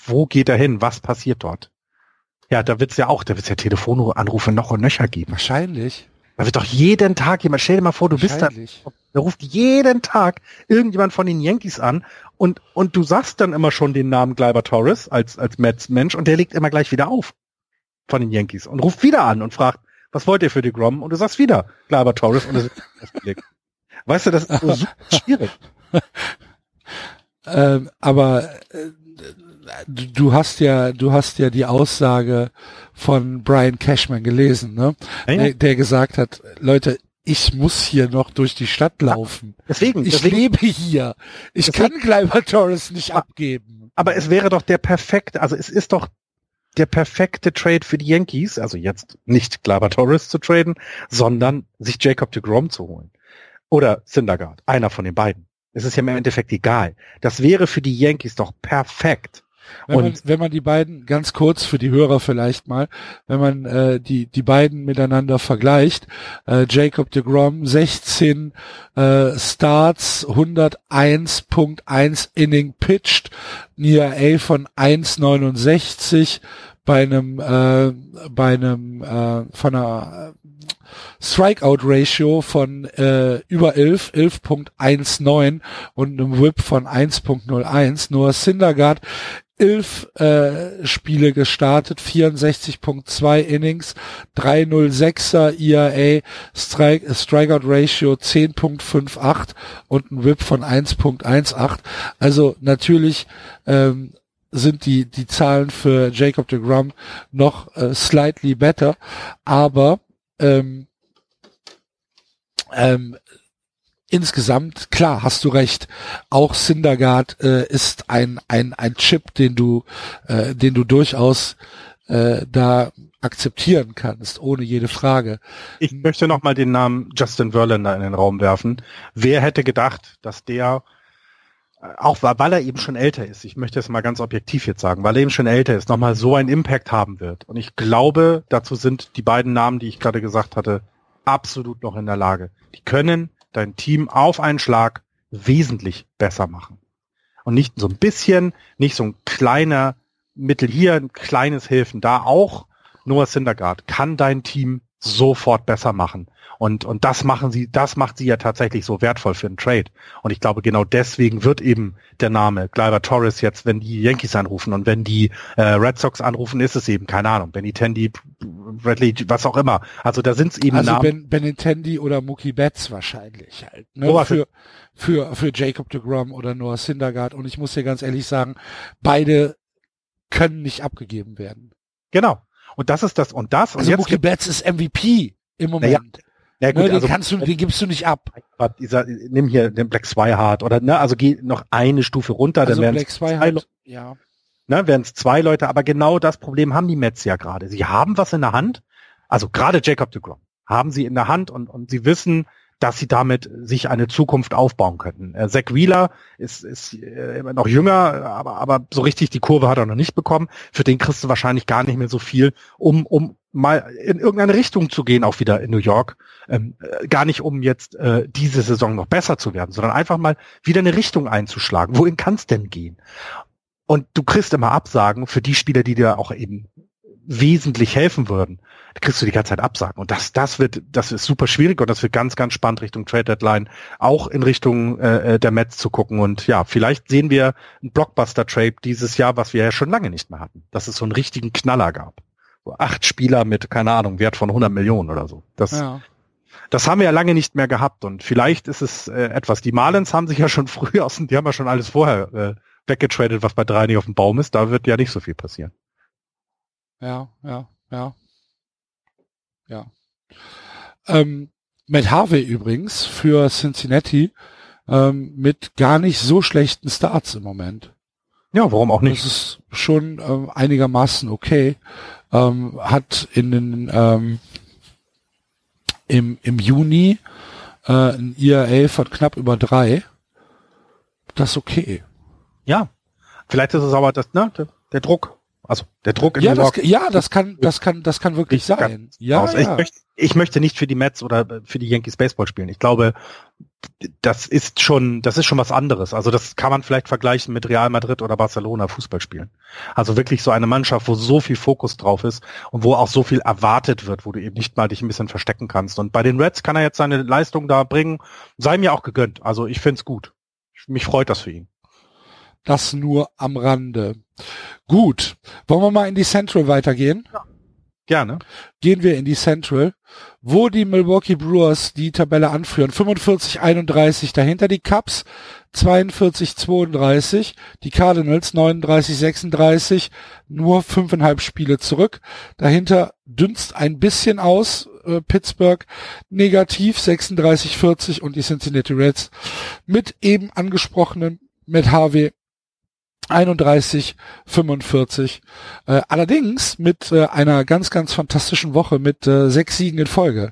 wo geht er hin? Was passiert dort? Ja, da wird's ja auch, da wird's ja Telefonanrufe noch und nöcher geben. Wahrscheinlich. Da wird doch jeden Tag jemand, stell dir mal vor, du bist da, da ruft jeden Tag irgendjemand von den Yankees an und, und du sagst dann immer schon den Namen Gleiber Torres als, als Mets-Mensch und der legt immer gleich wieder auf von den Yankees und ruft wieder an und fragt, was wollt ihr für die Grom? Und du sagst wieder Gleiber Torres und es ist Weißt du, das ist so schwierig. ähm, aber äh, du hast ja, du hast ja die Aussage von Brian Cashman gelesen, ne? Ja, ja. Der, der, gesagt hat, Leute, ich muss hier noch durch die Stadt laufen. Deswegen, ich deswegen, lebe hier. Ich deswegen, kann Gleiber Torres nicht abgeben. Aber es wäre doch der perfekte, also es ist doch der perfekte Trade für die Yankees, also jetzt nicht Gleiber Torres zu traden, sondern sich Jacob de Grom zu holen. Oder Syndergaard, einer von den beiden. Es ist ja im Endeffekt egal. Das wäre für die Yankees doch perfekt. Wenn man, wenn man die beiden, ganz kurz für die Hörer vielleicht mal, wenn man äh, die, die beiden miteinander vergleicht, äh, Jacob de Grom 16 äh, Starts, 101.1 Inning pitched, Nia A von 1,69 bei einem äh, bei einem äh, von einer Strikeout-Ratio von äh, über 11, 11.19 und einem Whip von 1.01. Nur Syndergaard elf äh, Spiele gestartet, 64.2 Innings, 306er ERA, Strike, Strikeout Ratio 10.58 und ein Whip von 1.18. Also natürlich ähm, sind die die Zahlen für Jacob de Grum noch äh, slightly better, aber ähm, ähm, insgesamt, klar, hast du recht. Auch Syndergaard äh, ist ein, ein, ein Chip, den du, äh, den du durchaus äh, da akzeptieren kannst, ohne jede Frage. Ich möchte noch mal den Namen Justin Verlander in den Raum werfen. Wer hätte gedacht, dass der äh, auch weil er eben schon älter ist, ich möchte es mal ganz objektiv jetzt sagen, weil er eben schon älter ist, nochmal so einen Impact haben wird. Und ich glaube, dazu sind die beiden Namen, die ich gerade gesagt hatte, absolut noch in der Lage. Die können dein Team auf einen Schlag wesentlich besser machen. Und nicht so ein bisschen, nicht so ein kleiner Mittel hier, ein kleines Hilfen da auch. Noah Syndergaard kann dein Team sofort besser machen. Und, und das machen sie, das macht sie ja tatsächlich so wertvoll für einen Trade. Und ich glaube, genau deswegen wird eben der Name Gleiber Torres jetzt, wenn die Yankees anrufen und wenn die äh, Red Sox anrufen, ist es eben, keine Ahnung, Benny Tandy, Bradley, was auch immer. Also da sind es eben also Namen. Ben, Benintendi oder Mookie Betts wahrscheinlich halt. Ne? Oh, für, für, für Jacob de Grom oder Noah Syndergaard. Und ich muss dir ganz ehrlich sagen, beide können nicht abgegeben werden. Genau. Und das ist das und das. Also und jetzt Mookie Betts ist MVP im Moment. Ja, ja, gut, ne, den also, kannst du, den gibst du nicht ab. Dieser, nimm hier den Black Swihart oder ne, also geh noch eine Stufe runter, also dann Black Swihart, ja. Ne, wären es zwei Leute, aber genau das Problem haben die Mets ja gerade. Sie haben was in der Hand, also gerade Jacob de Grom haben sie in der Hand und, und sie wissen, dass sie damit sich eine Zukunft aufbauen könnten. Äh, Zach Wheeler ist, ist äh, immer noch jünger, aber, aber so richtig die Kurve hat er noch nicht bekommen. Für den kriegst du wahrscheinlich gar nicht mehr so viel, um, um mal in irgendeine Richtung zu gehen, auch wieder in New York. Ähm, äh, gar nicht, um jetzt äh, diese Saison noch besser zu werden, sondern einfach mal wieder eine Richtung einzuschlagen. Wohin kann es denn gehen? Und du kriegst immer Absagen für die Spieler, die dir auch eben wesentlich helfen würden, da kriegst du die ganze Zeit Absagen. Und das, das wird, das ist super schwierig und das wird ganz, ganz spannend Richtung Trade Deadline, auch in Richtung äh, äh der Mets zu gucken. Und ja, vielleicht sehen wir einen Blockbuster-Trade dieses Jahr, was wir ja schon lange nicht mehr hatten, dass es so einen richtigen Knaller gab. So acht Spieler mit, keine Ahnung, Wert von 100 Millionen oder so. Das, ja. das haben wir ja lange nicht mehr gehabt. Und vielleicht ist es äh, etwas, die Marlins haben sich ja schon früh aus, die haben ja schon alles vorher äh, weggetradet, was bei drei nicht auf dem Baum ist. Da wird ja nicht so viel passieren. Ja, ja, ja. Ja. Ähm, Matt Harvey übrigens für Cincinnati ähm, mit gar nicht so schlechten Starts im Moment. Ja, warum auch nicht? Das ist schon ähm, einigermaßen okay. Ähm, hat in den ähm, im, im Juni äh, ein IRA von knapp über drei. Das ist okay. Ja, vielleicht ist es aber das, ne, der, der Druck. Also der Druck in ja, New York. Das, ja, das kann, das kann, das kann wirklich sein. Ja, ja. Ich, möchte, ich möchte nicht für die Mets oder für die Yankees Baseball spielen. Ich glaube, das ist schon, das ist schon was anderes. Also das kann man vielleicht vergleichen mit Real Madrid oder Barcelona Fußball spielen. Also wirklich so eine Mannschaft, wo so viel Fokus drauf ist und wo auch so viel erwartet wird, wo du eben nicht mal dich ein bisschen verstecken kannst. Und bei den Reds kann er jetzt seine Leistung da bringen. Sei mir auch gegönnt. Also ich find's gut. Mich freut das für ihn. Das nur am Rande. Gut. Wollen wir mal in die Central weitergehen? Ja. Gerne. Gehen wir in die Central, wo die Milwaukee Brewers die Tabelle anführen. 45-31, dahinter die Cubs 42-32, die Cardinals 39-36, nur fünfeinhalb Spiele zurück. Dahinter dünst ein bisschen aus, äh, Pittsburgh negativ 36-40 und die Cincinnati Reds mit eben angesprochenen mit Harvey 31, 45. Äh, allerdings mit äh, einer ganz, ganz fantastischen Woche mit äh, sechs Siegen in Folge.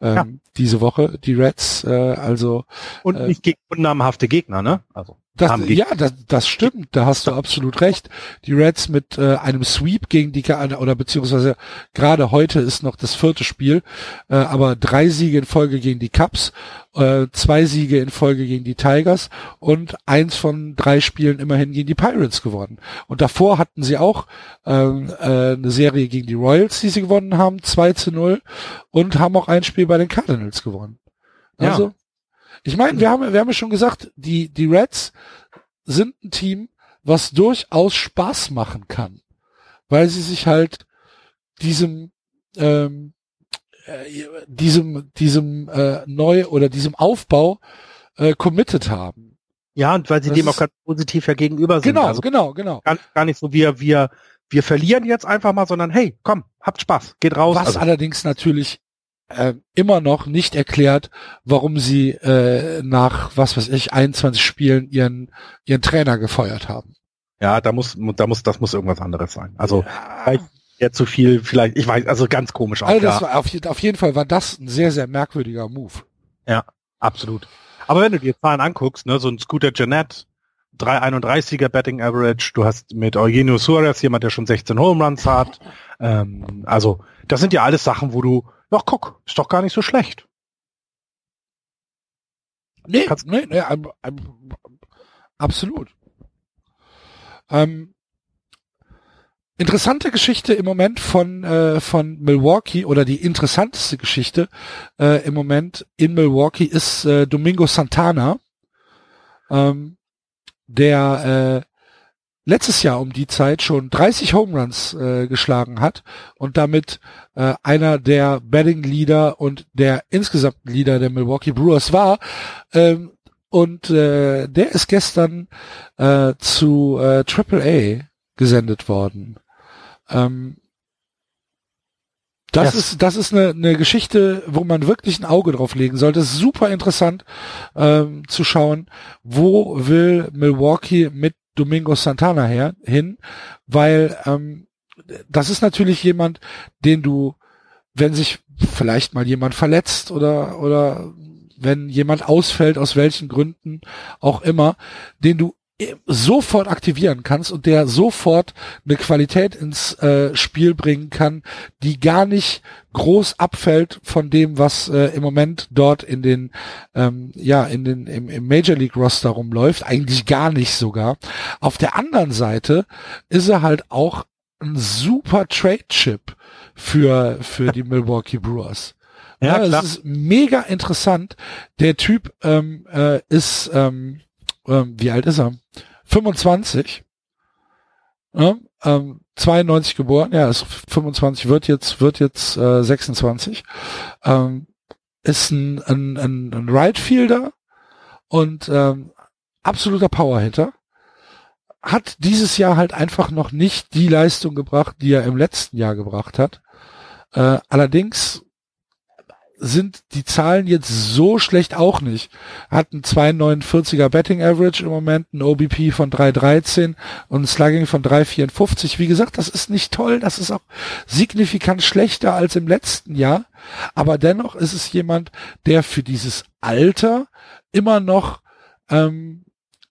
Ähm, ja. Diese Woche, die Reds, äh, also. Und äh, nicht gegen unnamenhafte Gegner, ne? Also. Das, ja, das, das stimmt, da hast du absolut recht. Die Reds mit äh, einem Sweep gegen die, oder beziehungsweise gerade heute ist noch das vierte Spiel, äh, aber drei Siege in Folge gegen die Cubs, äh, zwei Siege in Folge gegen die Tigers und eins von drei Spielen immerhin gegen die Pirates gewonnen. Und davor hatten sie auch ähm, äh, eine Serie gegen die Royals, die sie gewonnen haben, 2 zu 0 und haben auch ein Spiel bei den Cardinals gewonnen. Also, ja. Ich meine, wir haben, wir haben ja schon gesagt, die, die Reds sind ein Team, was durchaus Spaß machen kann, weil sie sich halt diesem, ähm, äh, diesem, diesem äh, neu oder diesem Aufbau äh, committed haben. Ja, und weil sie das dem auch ganz positiv ja gegenüber sind. Genau, also genau, genau. Gar, gar nicht so, wir, wir, wir verlieren jetzt einfach mal, sondern hey, komm, habt Spaß, geht raus. Was also. allerdings natürlich äh, immer noch nicht erklärt, warum sie äh, nach, was weiß ich, 21 Spielen ihren, ihren Trainer gefeuert haben. Ja, da muss, da muss, das muss irgendwas anderes sein. Also, ja. ja zu viel, vielleicht, ich weiß, also ganz komisch auch. Also das war auf, auf jeden Fall war das ein sehr, sehr merkwürdiger Move. Ja, absolut. Aber wenn du dir Zahlen anguckst, ne, so ein Scooter Jeanette, 331er Betting Average, du hast mit Eugenio Suarez jemand, der schon 16 Home Runs hat. Ähm, also, das sind ja alles Sachen, wo du Ach guck, ist doch gar nicht so schlecht. Nee, Kannst nee, nee ähm, ähm, absolut. Ähm, interessante Geschichte im Moment von äh, von Milwaukee oder die interessanteste Geschichte äh, im Moment in Milwaukee ist äh, Domingo Santana, ähm, der äh, letztes Jahr um die Zeit schon 30 Home Runs äh, geschlagen hat und damit äh, einer der Betting Leader und der insgesamt Leader der Milwaukee Brewers war. Ähm, und äh, der ist gestern äh, zu äh, AAA gesendet worden. Ähm, das yes. ist das ist eine, eine Geschichte, wo man wirklich ein Auge drauf legen sollte. Das ist super interessant ähm, zu schauen, wo will Milwaukee mit Domingo Santana her, hin, weil ähm, das ist natürlich jemand, den du, wenn sich vielleicht mal jemand verletzt oder oder wenn jemand ausfällt, aus welchen Gründen auch immer, den du sofort aktivieren kannst und der sofort eine Qualität ins äh, Spiel bringen kann, die gar nicht groß abfällt von dem, was äh, im Moment dort in den ähm, ja in den im, im Major League Roster rumläuft, eigentlich gar nicht sogar. Auf der anderen Seite ist er halt auch ein super Trade Chip für für die Milwaukee Brewers. Ja, ja das ist mega interessant. Der Typ ähm, äh, ist ähm, ähm, wie alt ist er? 25. Ja, ähm, 92 geboren, ja, ist 25, wird jetzt, wird jetzt äh, 26. Ähm, ist ein, ein, ein, ein Right Fielder und ähm, absoluter Powerhitter. Hat dieses Jahr halt einfach noch nicht die Leistung gebracht, die er im letzten Jahr gebracht hat. Äh, allerdings sind die Zahlen jetzt so schlecht auch nicht. Hat ein 2,49er Betting Average im Moment, ein OBP von 3,13 und ein Slugging von 3,54. Wie gesagt, das ist nicht toll, das ist auch signifikant schlechter als im letzten Jahr, aber dennoch ist es jemand, der für dieses Alter immer noch ähm,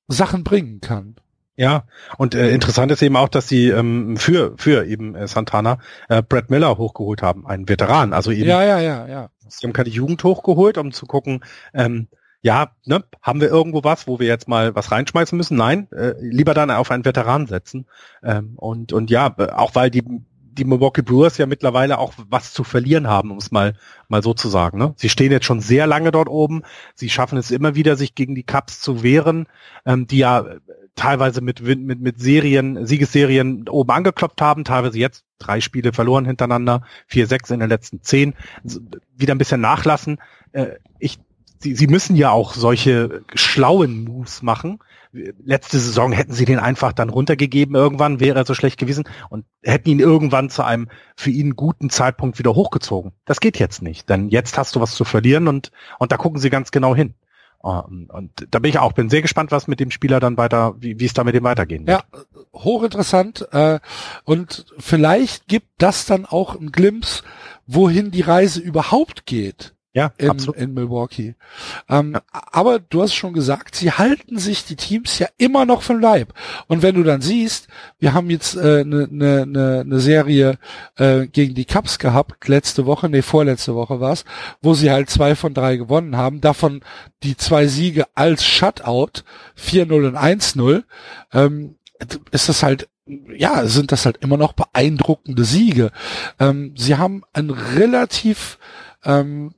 Sachen bringen kann. Ja, und äh, interessant ist eben auch, dass sie ähm, für für eben äh, Santana äh, Brad Miller hochgeholt haben, einen Veteran. Also eben. Ja, ja, ja, ja. Sie haben keine Jugend hochgeholt, um zu gucken, ähm, ja, ne, haben wir irgendwo was, wo wir jetzt mal was reinschmeißen müssen? Nein, äh, lieber dann auf einen Veteran setzen. Ähm, und und ja, auch weil die die Milwaukee Brewers ja mittlerweile auch was zu verlieren haben, um es mal mal so zu sagen. Ne? Sie stehen jetzt schon sehr lange dort oben. Sie schaffen es immer wieder, sich gegen die Cups zu wehren, ähm, die ja teilweise mit, mit, mit Serien, Siegesserien oben angeklopft haben, teilweise jetzt drei Spiele verloren hintereinander, vier, sechs in den letzten zehn, wieder ein bisschen nachlassen. Äh, ich, sie, sie müssen ja auch solche schlauen Moves machen. Letzte Saison hätten sie den einfach dann runtergegeben irgendwann, wäre er so schlecht gewesen und hätten ihn irgendwann zu einem für ihn guten Zeitpunkt wieder hochgezogen. Das geht jetzt nicht, denn jetzt hast du was zu verlieren und, und da gucken sie ganz genau hin. Ähm, und da bin ich auch, bin sehr gespannt, was mit dem Spieler dann weiter, wie, es da mit dem weitergehen wird. Ja, hochinteressant. Äh, und vielleicht gibt das dann auch ein Glimpse, wohin die Reise überhaupt geht ja, in, absolut. in Milwaukee. Ähm, ja. Aber du hast schon gesagt, sie halten sich die Teams ja immer noch vom Leib. Und wenn du dann siehst, wir haben jetzt eine äh, ne, ne, ne, ne Serie äh, gegen die Cubs gehabt, letzte Woche, nee, vorletzte Woche war's, wo sie halt zwei von drei gewonnen haben, davon die zwei Siege als Shutout, 4-0 und 1-0, ähm, ist das halt ja, sind das halt immer noch beeindruckende Siege. Ähm, sie haben ein relativ ähm,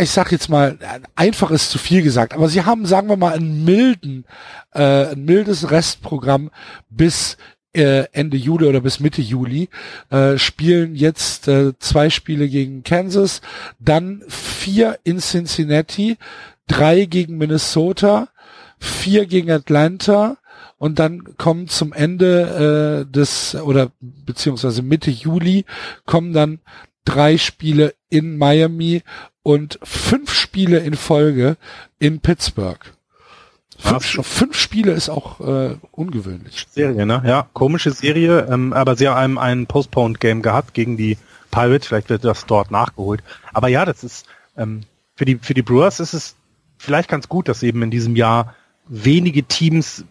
ich sag jetzt mal, einfach ist zu viel gesagt, aber sie haben, sagen wir mal, einen milden, äh, ein mildes Restprogramm bis äh, Ende Juli oder bis Mitte Juli, äh, spielen jetzt äh, zwei Spiele gegen Kansas, dann vier in Cincinnati, drei gegen Minnesota, vier gegen Atlanta, und dann kommen zum Ende äh, des oder beziehungsweise Mitte Juli kommen dann drei Spiele in Miami und fünf Spiele in Folge in Pittsburgh. Fünf, fünf Spiele ist auch äh, ungewöhnlich. Serie, ne? Ja, komische Serie, ähm, aber sie haben ein Postponed-Game gehabt gegen die Pirates, vielleicht wird das dort nachgeholt. Aber ja, das ist ähm, für die für die Brewers ist es vielleicht ganz gut, dass eben in diesem Jahr wenige Teams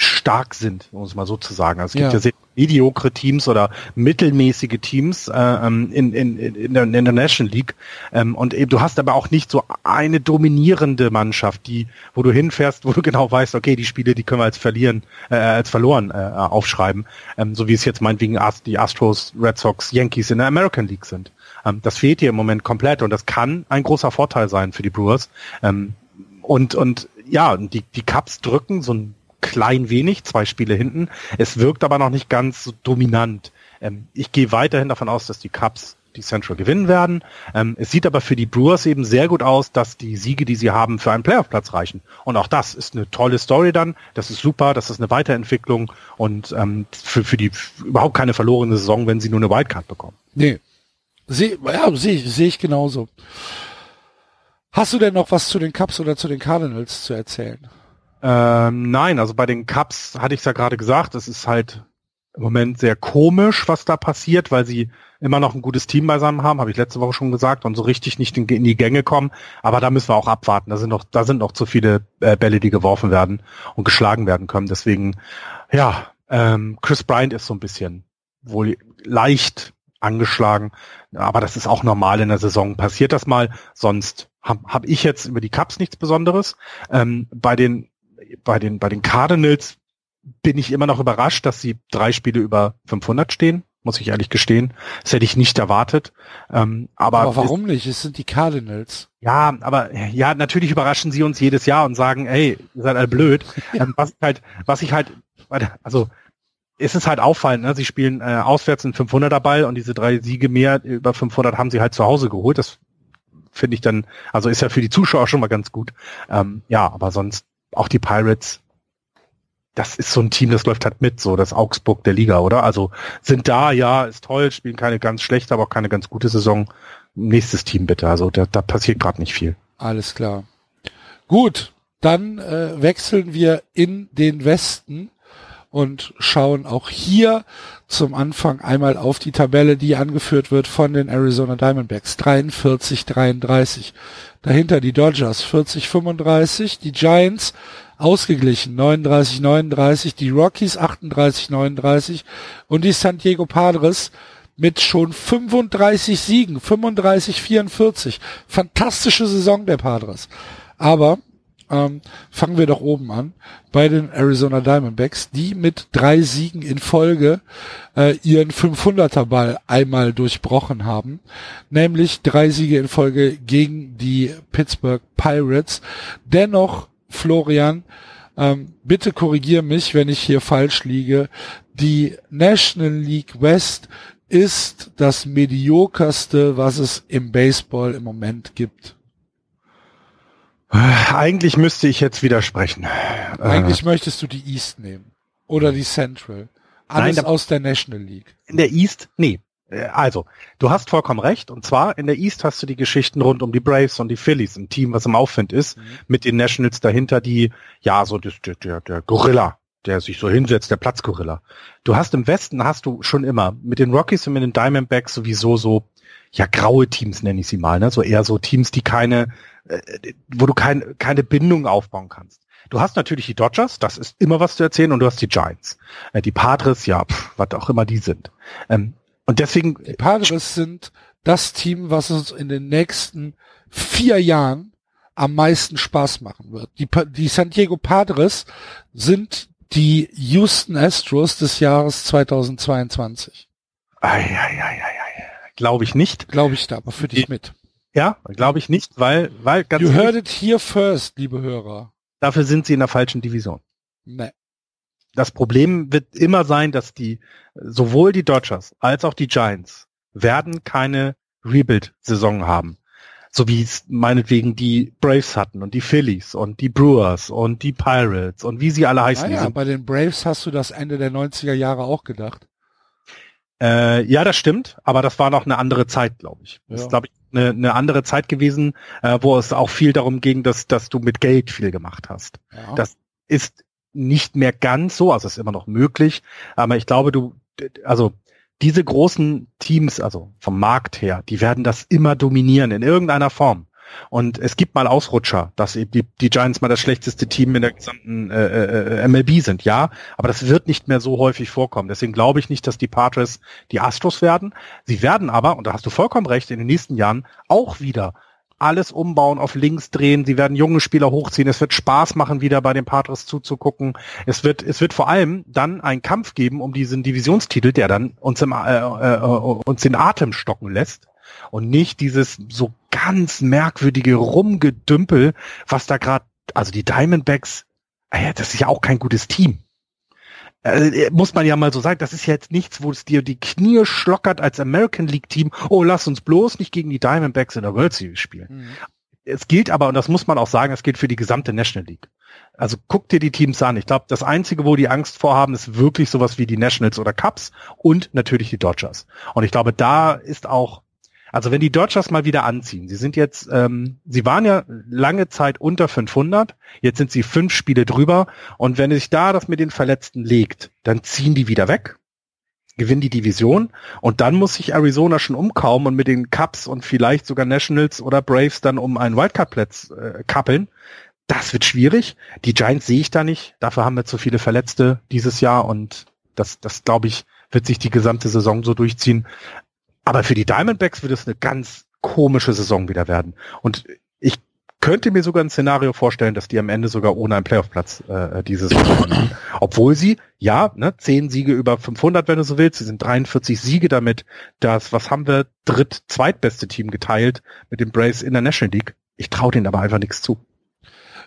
stark sind, um es mal so zu sagen. Also es gibt ja, ja sehr mediokre Teams oder mittelmäßige Teams äh, ähm, in, in, in, der, in der National League. Ähm, und eben, du hast aber auch nicht so eine dominierende Mannschaft, die, wo du hinfährst, wo du genau weißt, okay, die Spiele, die können wir als verlieren, äh, als verloren äh, aufschreiben. Ähm, so wie es jetzt meinetwegen die Astros, Red Sox, Yankees in der American League sind. Ähm, das fehlt hier im Moment komplett und das kann ein großer Vorteil sein für die Brewers. Ähm, und, und ja, die, die Cups drücken so ein klein wenig, zwei Spiele hinten. Es wirkt aber noch nicht ganz so dominant. Ähm, ich gehe weiterhin davon aus, dass die Cubs die Central gewinnen werden. Ähm, es sieht aber für die Brewers eben sehr gut aus, dass die Siege, die sie haben, für einen Playoff-Platz reichen. Und auch das ist eine tolle Story dann. Das ist super, das ist eine Weiterentwicklung und ähm, für, für die überhaupt keine verlorene Saison, wenn sie nur eine Wildcard bekommen. Nee. Seh, ja, sehe seh ich genauso. Hast du denn noch was zu den Cubs oder zu den Cardinals zu erzählen? Ähm, nein, also bei den Cups hatte ich es ja gerade gesagt, es ist halt im Moment sehr komisch, was da passiert, weil sie immer noch ein gutes Team beisammen haben, habe ich letzte Woche schon gesagt, und so richtig nicht in, die Gänge kommen. Aber da müssen wir auch abwarten. Da sind noch, da sind noch zu viele äh, Bälle, die geworfen werden und geschlagen werden können. Deswegen, ja, ähm, Chris Bryant ist so ein bisschen wohl leicht angeschlagen, aber das ist auch normal in der Saison. Passiert das mal, sonst habe hab ich jetzt über die Cups nichts Besonderes. Ähm, bei den bei den bei den Cardinals bin ich immer noch überrascht, dass sie drei Spiele über 500 stehen muss ich ehrlich gestehen. Das hätte ich nicht erwartet. Ähm, aber, aber warum nicht? Es sind die Cardinals. Ja, aber ja, natürlich überraschen sie uns jedes Jahr und sagen, ey, ihr seid alle blöd. Ähm, was ich halt, was ich halt, also es ist halt auffallend, ne? sie spielen äh, auswärts einen 500er Ball und diese drei Siege mehr über 500 haben sie halt zu Hause geholt. Das finde ich dann, also ist ja für die Zuschauer schon mal ganz gut. Ähm, ja, aber sonst auch die Pirates das ist so ein Team, das läuft halt mit, so das Augsburg der Liga, oder? Also sind da, ja, ist toll, spielen keine ganz schlechte, aber auch keine ganz gute Saison. Nächstes Team bitte, also da, da passiert gerade nicht viel. Alles klar. Gut, dann äh, wechseln wir in den Westen und schauen auch hier zum Anfang einmal auf die Tabelle, die angeführt wird von den Arizona Diamondbacks. 43, 33. Dahinter die Dodgers 40, 35. Die Giants ausgeglichen 39, 39. Die Rockies 38, 39. Und die San Diego Padres mit schon 35 Siegen, 35, 44. Fantastische Saison der Padres. Aber ähm, fangen wir doch oben an bei den Arizona Diamondbacks, die mit drei Siegen in Folge äh, ihren 500er Ball einmal durchbrochen haben, nämlich drei Siege in Folge gegen die Pittsburgh Pirates. Dennoch, Florian, ähm, bitte korrigier mich, wenn ich hier falsch liege. Die National League West ist das mediokerste, was es im Baseball im Moment gibt. Eigentlich müsste ich jetzt widersprechen. Eigentlich äh, möchtest du die East nehmen. Oder die Central. Alles Nein, aus der National League. In der East? Nee. Äh, also, du hast vollkommen recht. Und zwar in der East hast du die Geschichten rund um die Braves und die Phillies, ein Team, was im Aufwind ist, mhm. mit den Nationals dahinter, die, ja, so der, der, der Gorilla, der sich so hinsetzt, der Platzgorilla. Du hast im Westen, hast du schon immer mit den Rockies und mit den Diamondbacks sowieso so, ja, graue Teams nenne ich sie mal, ne? So eher so Teams, die keine, äh, wo du kein, keine Bindung aufbauen kannst. Du hast natürlich die Dodgers, das ist immer was zu erzählen, und du hast die Giants. Äh, die Padres, ja, pff, was auch immer die sind. Ähm, und deswegen. Die Padres sind das Team, was uns in den nächsten vier Jahren am meisten Spaß machen wird. Die, die San Diego Padres sind die Houston Astros des Jahres 2022. Glaube ich nicht. Glaube ich da, aber für dich mit. Ja, glaube ich nicht, weil, weil ganz. You heard it here first, liebe Hörer. Dafür sind sie in der falschen Division. Nee. Das Problem wird immer sein, dass die, sowohl die Dodgers als auch die Giants werden keine Rebuild-Saison haben. So wie es meinetwegen die Braves hatten und die Phillies und die Brewers und die Pirates und wie sie alle heißen. Ja, bei den Braves hast du das Ende der 90er Jahre auch gedacht. Äh, ja, das stimmt, aber das war noch eine andere Zeit, glaube ich. Das ja. glaube ich, eine, eine andere Zeit gewesen, äh, wo es auch viel darum ging, dass, dass du mit Geld viel gemacht hast. Ja. Das ist nicht mehr ganz so, also ist immer noch möglich, aber ich glaube, du, also diese großen Teams, also vom Markt her, die werden das immer dominieren in irgendeiner Form. Und es gibt mal Ausrutscher, dass die, die Giants mal das schlechteste Team in der gesamten äh, äh, äh MLB sind, ja. Aber das wird nicht mehr so häufig vorkommen. Deswegen glaube ich nicht, dass die Padres die Astros werden. Sie werden aber, und da hast du vollkommen recht, in den nächsten Jahren auch wieder alles umbauen, auf links drehen. Sie werden junge Spieler hochziehen. Es wird Spaß machen, wieder bei den Padres zuzugucken. Es wird, es wird vor allem dann einen Kampf geben um diesen Divisionstitel, der dann uns, im, äh, äh, uns den Atem stocken lässt und nicht dieses so ganz merkwürdige Rumgedümpel, was da gerade, also die Diamondbacks, äh, das ist ja auch kein gutes Team. Äh, muss man ja mal so sagen, das ist ja jetzt nichts, wo es dir die Knie schlockert als American League Team. Oh, lass uns bloß nicht gegen die Diamondbacks in der World Series spielen. Mhm. Es gilt aber, und das muss man auch sagen, es gilt für die gesamte National League. Also guck dir die Teams an. Ich glaube, das Einzige, wo die Angst vorhaben, ist wirklich sowas wie die Nationals oder Cubs und natürlich die Dodgers. Und ich glaube, da ist auch also wenn die Dodgers mal wieder anziehen, sie sind jetzt, ähm, sie waren ja lange Zeit unter 500, jetzt sind sie fünf Spiele drüber und wenn sich da das mit den Verletzten legt, dann ziehen die wieder weg. gewinnen die Division und dann muss sich Arizona schon umkauen und mit den Cubs und vielleicht sogar Nationals oder Braves dann um einen Wildcard-Platz äh, kappeln. Das wird schwierig. Die Giants sehe ich da nicht. Dafür haben wir zu viele Verletzte dieses Jahr und das, das glaube ich, wird sich die gesamte Saison so durchziehen. Aber für die Diamondbacks wird es eine ganz komische Saison wieder werden. Und ich könnte mir sogar ein Szenario vorstellen, dass die am Ende sogar ohne einen Playoff-Platz äh, diese Saison. Obwohl sie, ja, ne, zehn Siege über 500, wenn du so willst, sie sind 43 Siege damit. Das, was haben wir, dritt, zweitbeste Team geteilt mit dem Braves in der National League. Ich traue denen aber einfach nichts zu.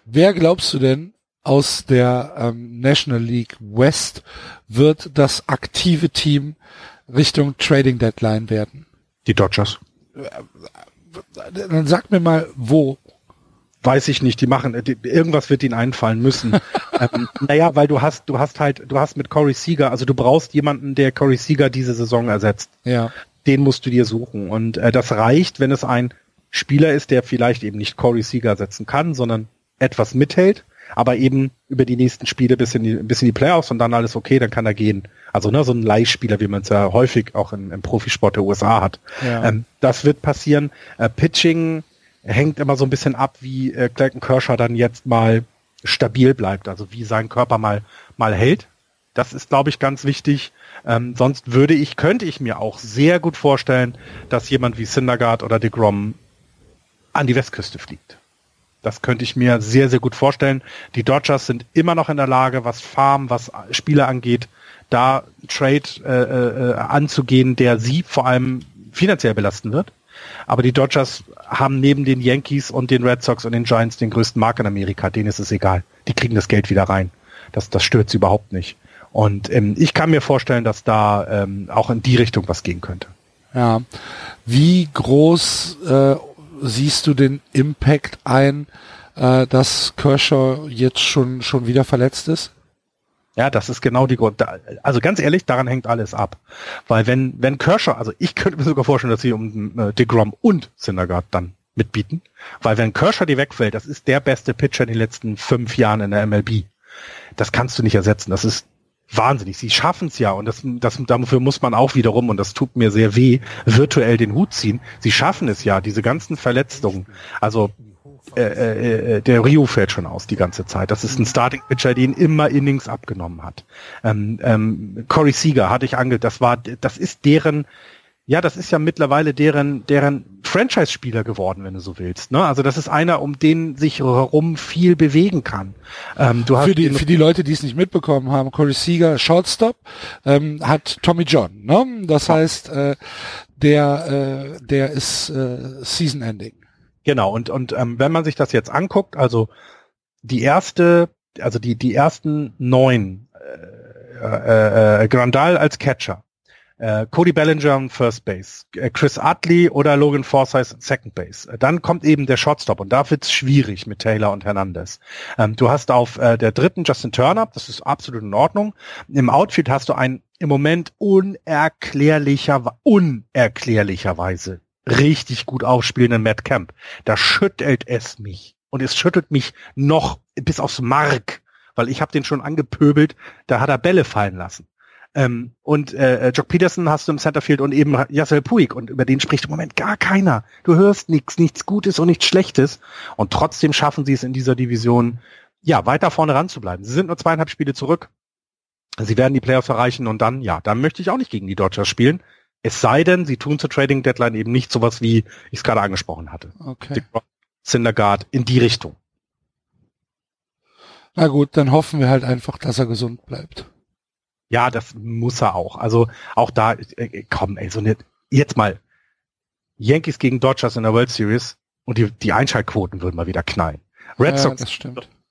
Wer glaubst du denn aus der ähm, National League West wird das aktive Team Richtung Trading Deadline werden? Die Dodgers. Dann sag mir mal, wo. Weiß ich nicht, die machen, die, irgendwas wird ihnen einfallen müssen. ähm, naja, weil du hast, du hast halt, du hast mit Corey Seager, also du brauchst jemanden, der Corey Seager diese Saison ersetzt. Ja. Den musst du dir suchen. Und äh, das reicht, wenn es ein Spieler ist, der vielleicht eben nicht Corey Seager setzen kann, sondern etwas mithält, aber eben über die nächsten Spiele bis in die, bis in die Playoffs und dann alles okay, dann kann er gehen. Also ne, so ein Leihspieler, wie man es ja häufig auch im, im Profisport der USA hat. Ja. Ähm, das wird passieren. Äh, Pitching hängt immer so ein bisschen ab, wie äh, Clayton Kershaw dann jetzt mal stabil bleibt, also wie sein Körper mal mal hält. Das ist, glaube ich, ganz wichtig. Ähm, sonst würde ich, könnte ich mir auch sehr gut vorstellen, dass jemand wie Syndergaard oder DeGrom an die Westküste fliegt. Das könnte ich mir sehr, sehr gut vorstellen. Die Dodgers sind immer noch in der Lage, was Farm, was Spiele angeht, da Trade äh, äh, anzugehen, der sie vor allem finanziell belasten wird. Aber die Dodgers haben neben den Yankees und den Red Sox und den Giants den größten Markt in Amerika. Denen ist es egal. Die kriegen das Geld wieder rein. Das, das stört sie überhaupt nicht. Und ähm, ich kann mir vorstellen, dass da ähm, auch in die Richtung was gehen könnte. Ja. Wie groß äh, siehst du den Impact ein, äh, dass Kershaw jetzt schon, schon wieder verletzt ist? Ja, das ist genau die Grund. Also ganz ehrlich, daran hängt alles ab. Weil wenn, wenn Kershaw, also ich könnte mir sogar vorstellen, dass sie um äh, DeGrom und Syndergaard dann mitbieten. Weil wenn Kershaw die wegfällt, das ist der beste Pitcher in den letzten fünf Jahren in der MLB. Das kannst du nicht ersetzen. Das ist wahnsinnig. Sie schaffen es ja und das, das, dafür muss man auch wiederum, und das tut mir sehr weh, virtuell den Hut ziehen. Sie schaffen es ja, diese ganzen Verletzungen. Also äh, äh, äh, der Rio fällt schon aus die ganze Zeit. Das ist ein Starting Pitcher, den immer Innings abgenommen hat. Ähm, ähm, Corey Seager hatte ich ange, das war, das ist deren ja, das ist ja mittlerweile deren, deren Franchise-Spieler geworden, wenn du so willst. Ne? Also das ist einer, um den sich herum viel bewegen kann. Ähm, du hast für, die, für die Leute, die es nicht mitbekommen haben, Corey Seager, Shortstop, ähm, hat Tommy John. Ne? Das ja. heißt, äh, der, äh, der ist äh, Season-Ending. Genau, und, und ähm, wenn man sich das jetzt anguckt, also die erste, also die, die ersten neun äh, äh, äh, Grandal als Catcher, äh, Cody Bellinger on First Base, äh, Chris Utley oder Logan Forsythe Second Base. Äh, dann kommt eben der Shortstop und da wird's schwierig mit Taylor und Hernandez. Ähm, du hast auf äh, der dritten Justin Turner, das ist absolut in Ordnung. Im Outfield hast du einen im Moment unerklärlicher, unerklärlicherweise richtig gut aufspielenden Matt Camp. Da schüttelt es mich und es schüttelt mich noch bis aufs Mark, weil ich habe den schon angepöbelt, da hat er Bälle fallen lassen. Ähm, und äh, Jock Peterson hast du im Centerfield und eben Yassel Puig und über den spricht im Moment gar keiner. Du hörst nichts, nichts Gutes und nichts Schlechtes und trotzdem schaffen sie es in dieser Division, ja, weiter vorne ranzubleiben. Sie sind nur zweieinhalb Spiele zurück. Sie werden die Playoffs erreichen und dann, ja, dann möchte ich auch nicht gegen die Dodgers spielen. Es sei denn, sie tun zur Trading Deadline eben nicht sowas, wie ich es gerade angesprochen hatte. Okay. Syndergaard in die Richtung. Na gut, dann hoffen wir halt einfach, dass er gesund bleibt. Ja, das muss er auch. Also auch da, äh, komm, ey, so eine, jetzt mal Yankees gegen Dodgers in der World Series und die, die Einschaltquoten würden mal wieder knallen. Red ja, Sox.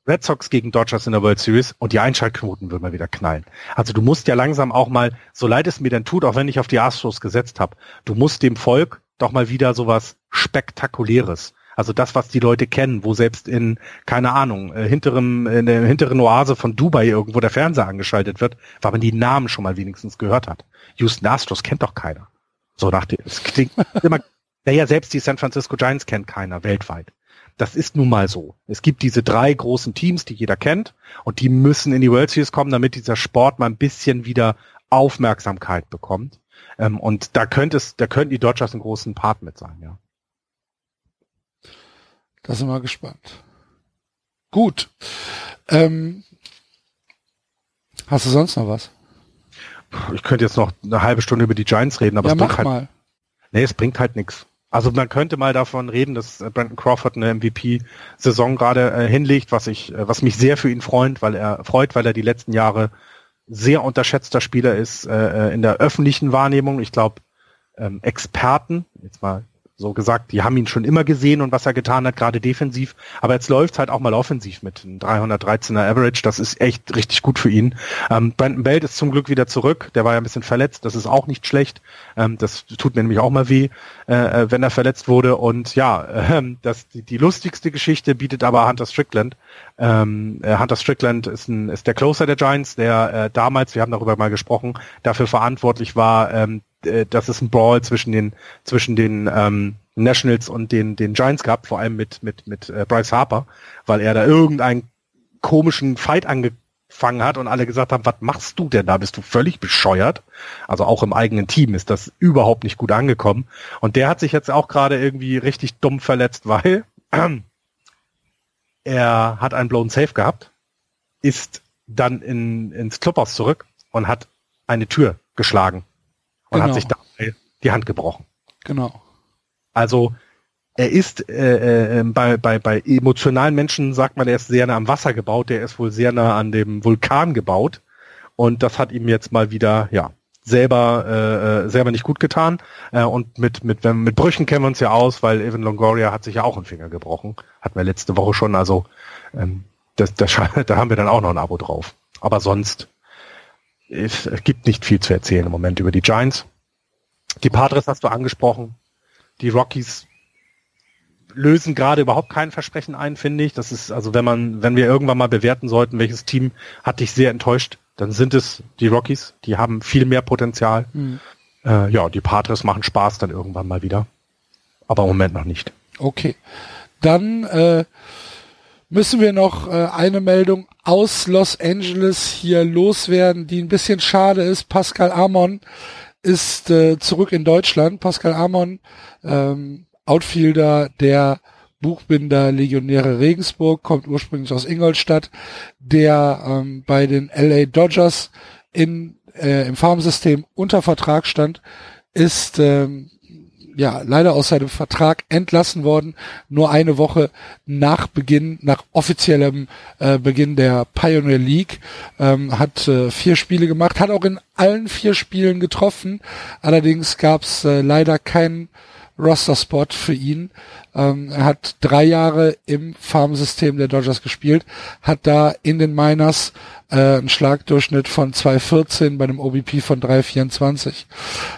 Red Sox gegen Dodgers in der World Series und die Einschaltquoten würden mal wieder knallen. Also du musst ja langsam auch mal, so leid es mir denn tut, auch wenn ich auf die Astros gesetzt habe, du musst dem Volk doch mal wieder sowas Spektakuläres also das, was die Leute kennen, wo selbst in, keine Ahnung, äh, hinterem, in der hinteren Oase von Dubai irgendwo der Fernseher angeschaltet wird, weil man die Namen schon mal wenigstens gehört hat. Houston Astros kennt doch keiner. So nach dem, es klingt immer, naja, selbst die San Francisco Giants kennt keiner weltweit. Das ist nun mal so. Es gibt diese drei großen Teams, die jeder kennt, und die müssen in die World Series kommen, damit dieser Sport mal ein bisschen wieder Aufmerksamkeit bekommt. Ähm, und da könnte es, da könnten die Dodgers einen großen Part mit sein, ja. Da sind wir gespannt. Gut. Ähm, hast du sonst noch was? Ich könnte jetzt noch eine halbe Stunde über die Giants reden, aber ja, es bringt halt, mal. nee, es bringt halt nichts. Also man könnte mal davon reden, dass äh, Brandon Crawford eine MVP-Saison gerade äh, hinlegt, was ich, äh, was mich sehr für ihn freut, weil er freut, weil er die letzten Jahre sehr unterschätzter Spieler ist äh, äh in der öffentlichen Wahrnehmung. Ich glaube, ähm, Experten, jetzt mal so gesagt, die haben ihn schon immer gesehen und was er getan hat, gerade defensiv. Aber jetzt läuft halt auch mal offensiv mit einem 313er Average. Das ist echt richtig gut für ihn. Ähm, Brandon Belt ist zum Glück wieder zurück. Der war ja ein bisschen verletzt. Das ist auch nicht schlecht. Ähm, das tut mir nämlich auch mal weh, äh, äh wenn er verletzt wurde. Und ja, äh, das, die, die lustigste Geschichte bietet aber Hunter Strickland. Ähm, äh, Hunter Strickland ist, ein, ist der Closer der Giants, der äh, damals, wir haben darüber mal gesprochen, dafür verantwortlich war, ähm, äh, dass es ein Brawl zwischen den zwischen den ähm, Nationals und den den Giants gab, vor allem mit mit mit äh, Bryce Harper, weil er da irgendeinen komischen Fight angefangen hat und alle gesagt haben, was machst du denn da? Bist du völlig bescheuert? Also auch im eigenen Team ist das überhaupt nicht gut angekommen. Und der hat sich jetzt auch gerade irgendwie richtig dumm verletzt, weil äh, er hat einen blown Safe gehabt, ist dann in, ins Clubhaus zurück und hat eine Tür geschlagen und genau. hat sich dabei die Hand gebrochen. Genau. Also er ist äh, äh, bei, bei, bei emotionalen Menschen sagt man, er ist sehr nah am Wasser gebaut, der ist wohl sehr nah an dem Vulkan gebaut und das hat ihm jetzt mal wieder ja selber äh, äh selber nicht gut getan äh, und mit mit mit Brüchen kennen wir uns ja aus, weil Evan Longoria hat sich ja auch einen Finger gebrochen, hatten wir letzte Woche schon, also ähm, das, das, da haben wir dann auch noch ein Abo drauf. Aber sonst es gibt nicht viel zu erzählen im Moment über die Giants. Die Padres hast du angesprochen. Die Rockies lösen gerade überhaupt kein Versprechen ein, finde ich. Das ist, also wenn man, wenn wir irgendwann mal bewerten sollten, welches Team hat dich sehr enttäuscht, dann sind es die Rockies. Die haben viel mehr Potenzial. Mhm. Äh, ja, die Padres machen Spaß dann irgendwann mal wieder. Aber im Moment noch nicht. Okay. Dann äh, müssen wir noch äh, eine Meldung aus Los Angeles hier loswerden, die ein bisschen schade ist. Pascal Amon ist äh, zurück in Deutschland. Pascal Amon, ähm, Outfielder der Buchbinder Legionäre Regensburg, kommt ursprünglich aus Ingolstadt, der ähm, bei den LA Dodgers in, äh, im Farmsystem unter Vertrag stand, ist ähm, ja leider aus seinem Vertrag entlassen worden, nur eine Woche nach Beginn, nach offiziellem äh, Beginn der Pioneer League, ähm, hat äh, vier Spiele gemacht, hat auch in allen vier Spielen getroffen, allerdings gab es äh, leider keinen Roster-Spot für ihn. Ähm, er hat drei Jahre im Farmsystem der Dodgers gespielt, hat da in den Miners äh, einen Schlagdurchschnitt von 2,14 bei einem OBP von 3,24,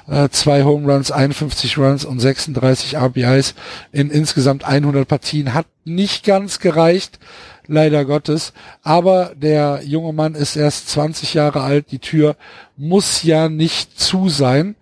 äh, zwei Home Runs, 51 Runs und 36 RBIs in insgesamt 100 Partien. Hat nicht ganz gereicht, leider Gottes. Aber der junge Mann ist erst 20 Jahre alt. Die Tür muss ja nicht zu sein.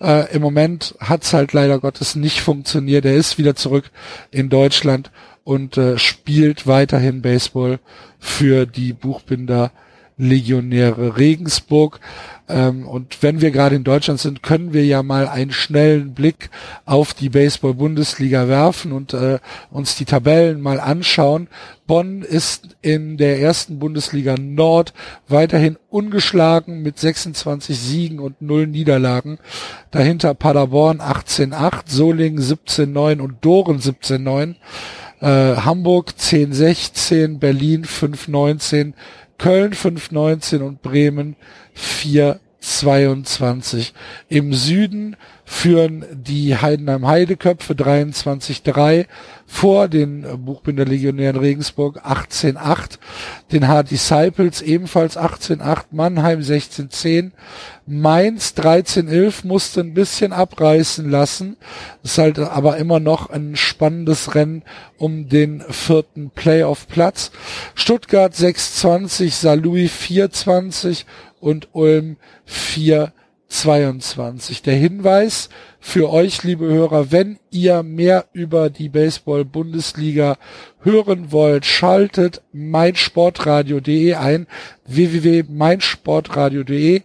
Äh, Im Moment hat's halt leider Gottes nicht funktioniert. Er ist wieder zurück in Deutschland und äh, spielt weiterhin Baseball für die Buchbinder Legionäre Regensburg. Ähm, und wenn wir gerade in Deutschland sind, können wir ja mal einen schnellen Blick auf die Baseball-Bundesliga werfen und äh, uns die Tabellen mal anschauen. Bonn ist in der ersten Bundesliga Nord weiterhin ungeschlagen mit 26 Siegen und 0 Niederlagen. Dahinter Paderborn 18-8, Solingen 17-9 und Doren 17-9. Äh, Hamburg 10-16, Berlin 5-19, Köln 5,19 und Bremen 4,22. Im Süden führen die Heidenheim Heideköpfe 23,3 vor den Buchbinder Legionären Regensburg 18,8, den Hard Disciples ebenfalls 18,8, Mannheim 16,10, Mainz 13,11 musste ein bisschen abreißen lassen, ist halt aber immer noch ein spannendes Rennen um den vierten Playoff-Platz. Stuttgart 6,20, Saarlouis 4,20 und Ulm 4 22. Der Hinweis für euch, liebe Hörer, wenn ihr mehr über die Baseball-Bundesliga hören wollt, schaltet meinsportradio.de ein, www.meinsportradio.de.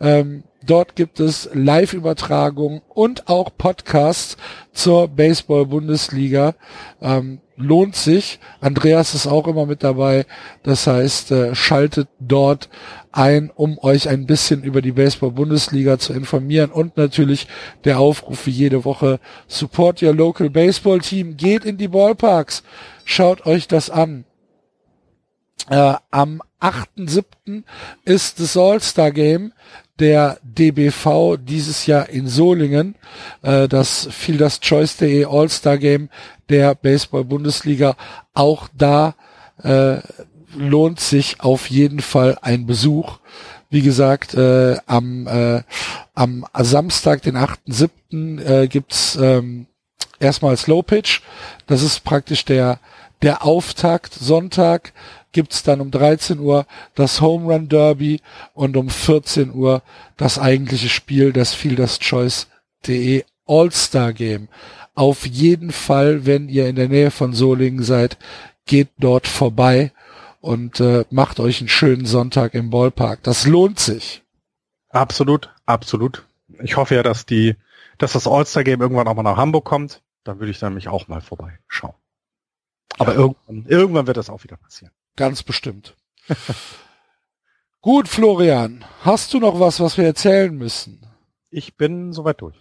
Ähm, dort gibt es Live-Übertragungen und auch Podcasts zur Baseball-Bundesliga. Ähm, lohnt sich. Andreas ist auch immer mit dabei. Das heißt, äh, schaltet dort ein, um euch ein bisschen über die Baseball-Bundesliga zu informieren und natürlich der Aufruf wie jede Woche, support your local Baseball Team, geht in die Ballparks, schaut euch das an. Äh, am 8.7. ist das All-Star Game der DBV dieses Jahr in Solingen, äh, das das Choice.de All-Star Game der Baseball-Bundesliga. Auch da äh, lohnt sich auf jeden Fall ein Besuch. Wie gesagt, äh, am, äh, am Samstag, den 8.7., äh, gibt's ähm, erstmal Slow Pitch. Das ist praktisch der, der Auftakt. Sonntag gibt's dann um 13 Uhr das Home Run Derby und um 14 Uhr das eigentliche Spiel, das Fielders Choice.de All-Star Game. Auf jeden Fall, wenn ihr in der Nähe von Solingen seid, geht dort vorbei und äh, macht euch einen schönen Sonntag im Ballpark. Das lohnt sich. Absolut, absolut. Ich hoffe ja, dass die, dass das All-Star-Game irgendwann auch mal nach Hamburg kommt. Dann würde ich dann mich auch mal vorbeischauen. Aber ja. irgendwann, irgendwann wird das auch wieder passieren. Ganz bestimmt. Gut, Florian, hast du noch was, was wir erzählen müssen? Ich bin soweit durch.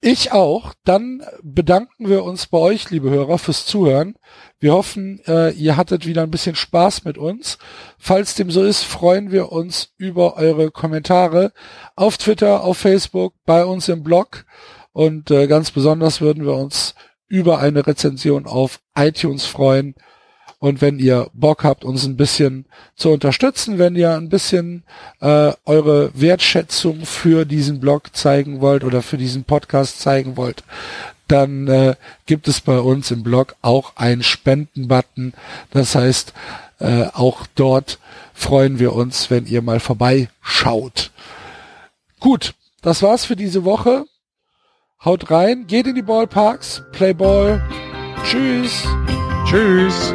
Ich auch. Dann bedanken wir uns bei euch, liebe Hörer, fürs Zuhören. Wir hoffen, äh, ihr hattet wieder ein bisschen Spaß mit uns. Falls dem so ist, freuen wir uns über eure Kommentare auf Twitter, auf Facebook, bei uns im Blog. Und äh, ganz besonders würden wir uns über eine Rezension auf iTunes freuen. Und wenn ihr Bock habt, uns ein bisschen zu unterstützen, wenn ihr ein bisschen äh, eure Wertschätzung für diesen Blog zeigen wollt oder für diesen Podcast zeigen wollt, dann äh, gibt es bei uns im Blog auch einen Spendenbutton. Das heißt, äh, auch dort freuen wir uns, wenn ihr mal vorbeischaut. Gut, das war's für diese Woche. Haut rein, geht in die Ballparks, play ball. Tschüss. Tschüss.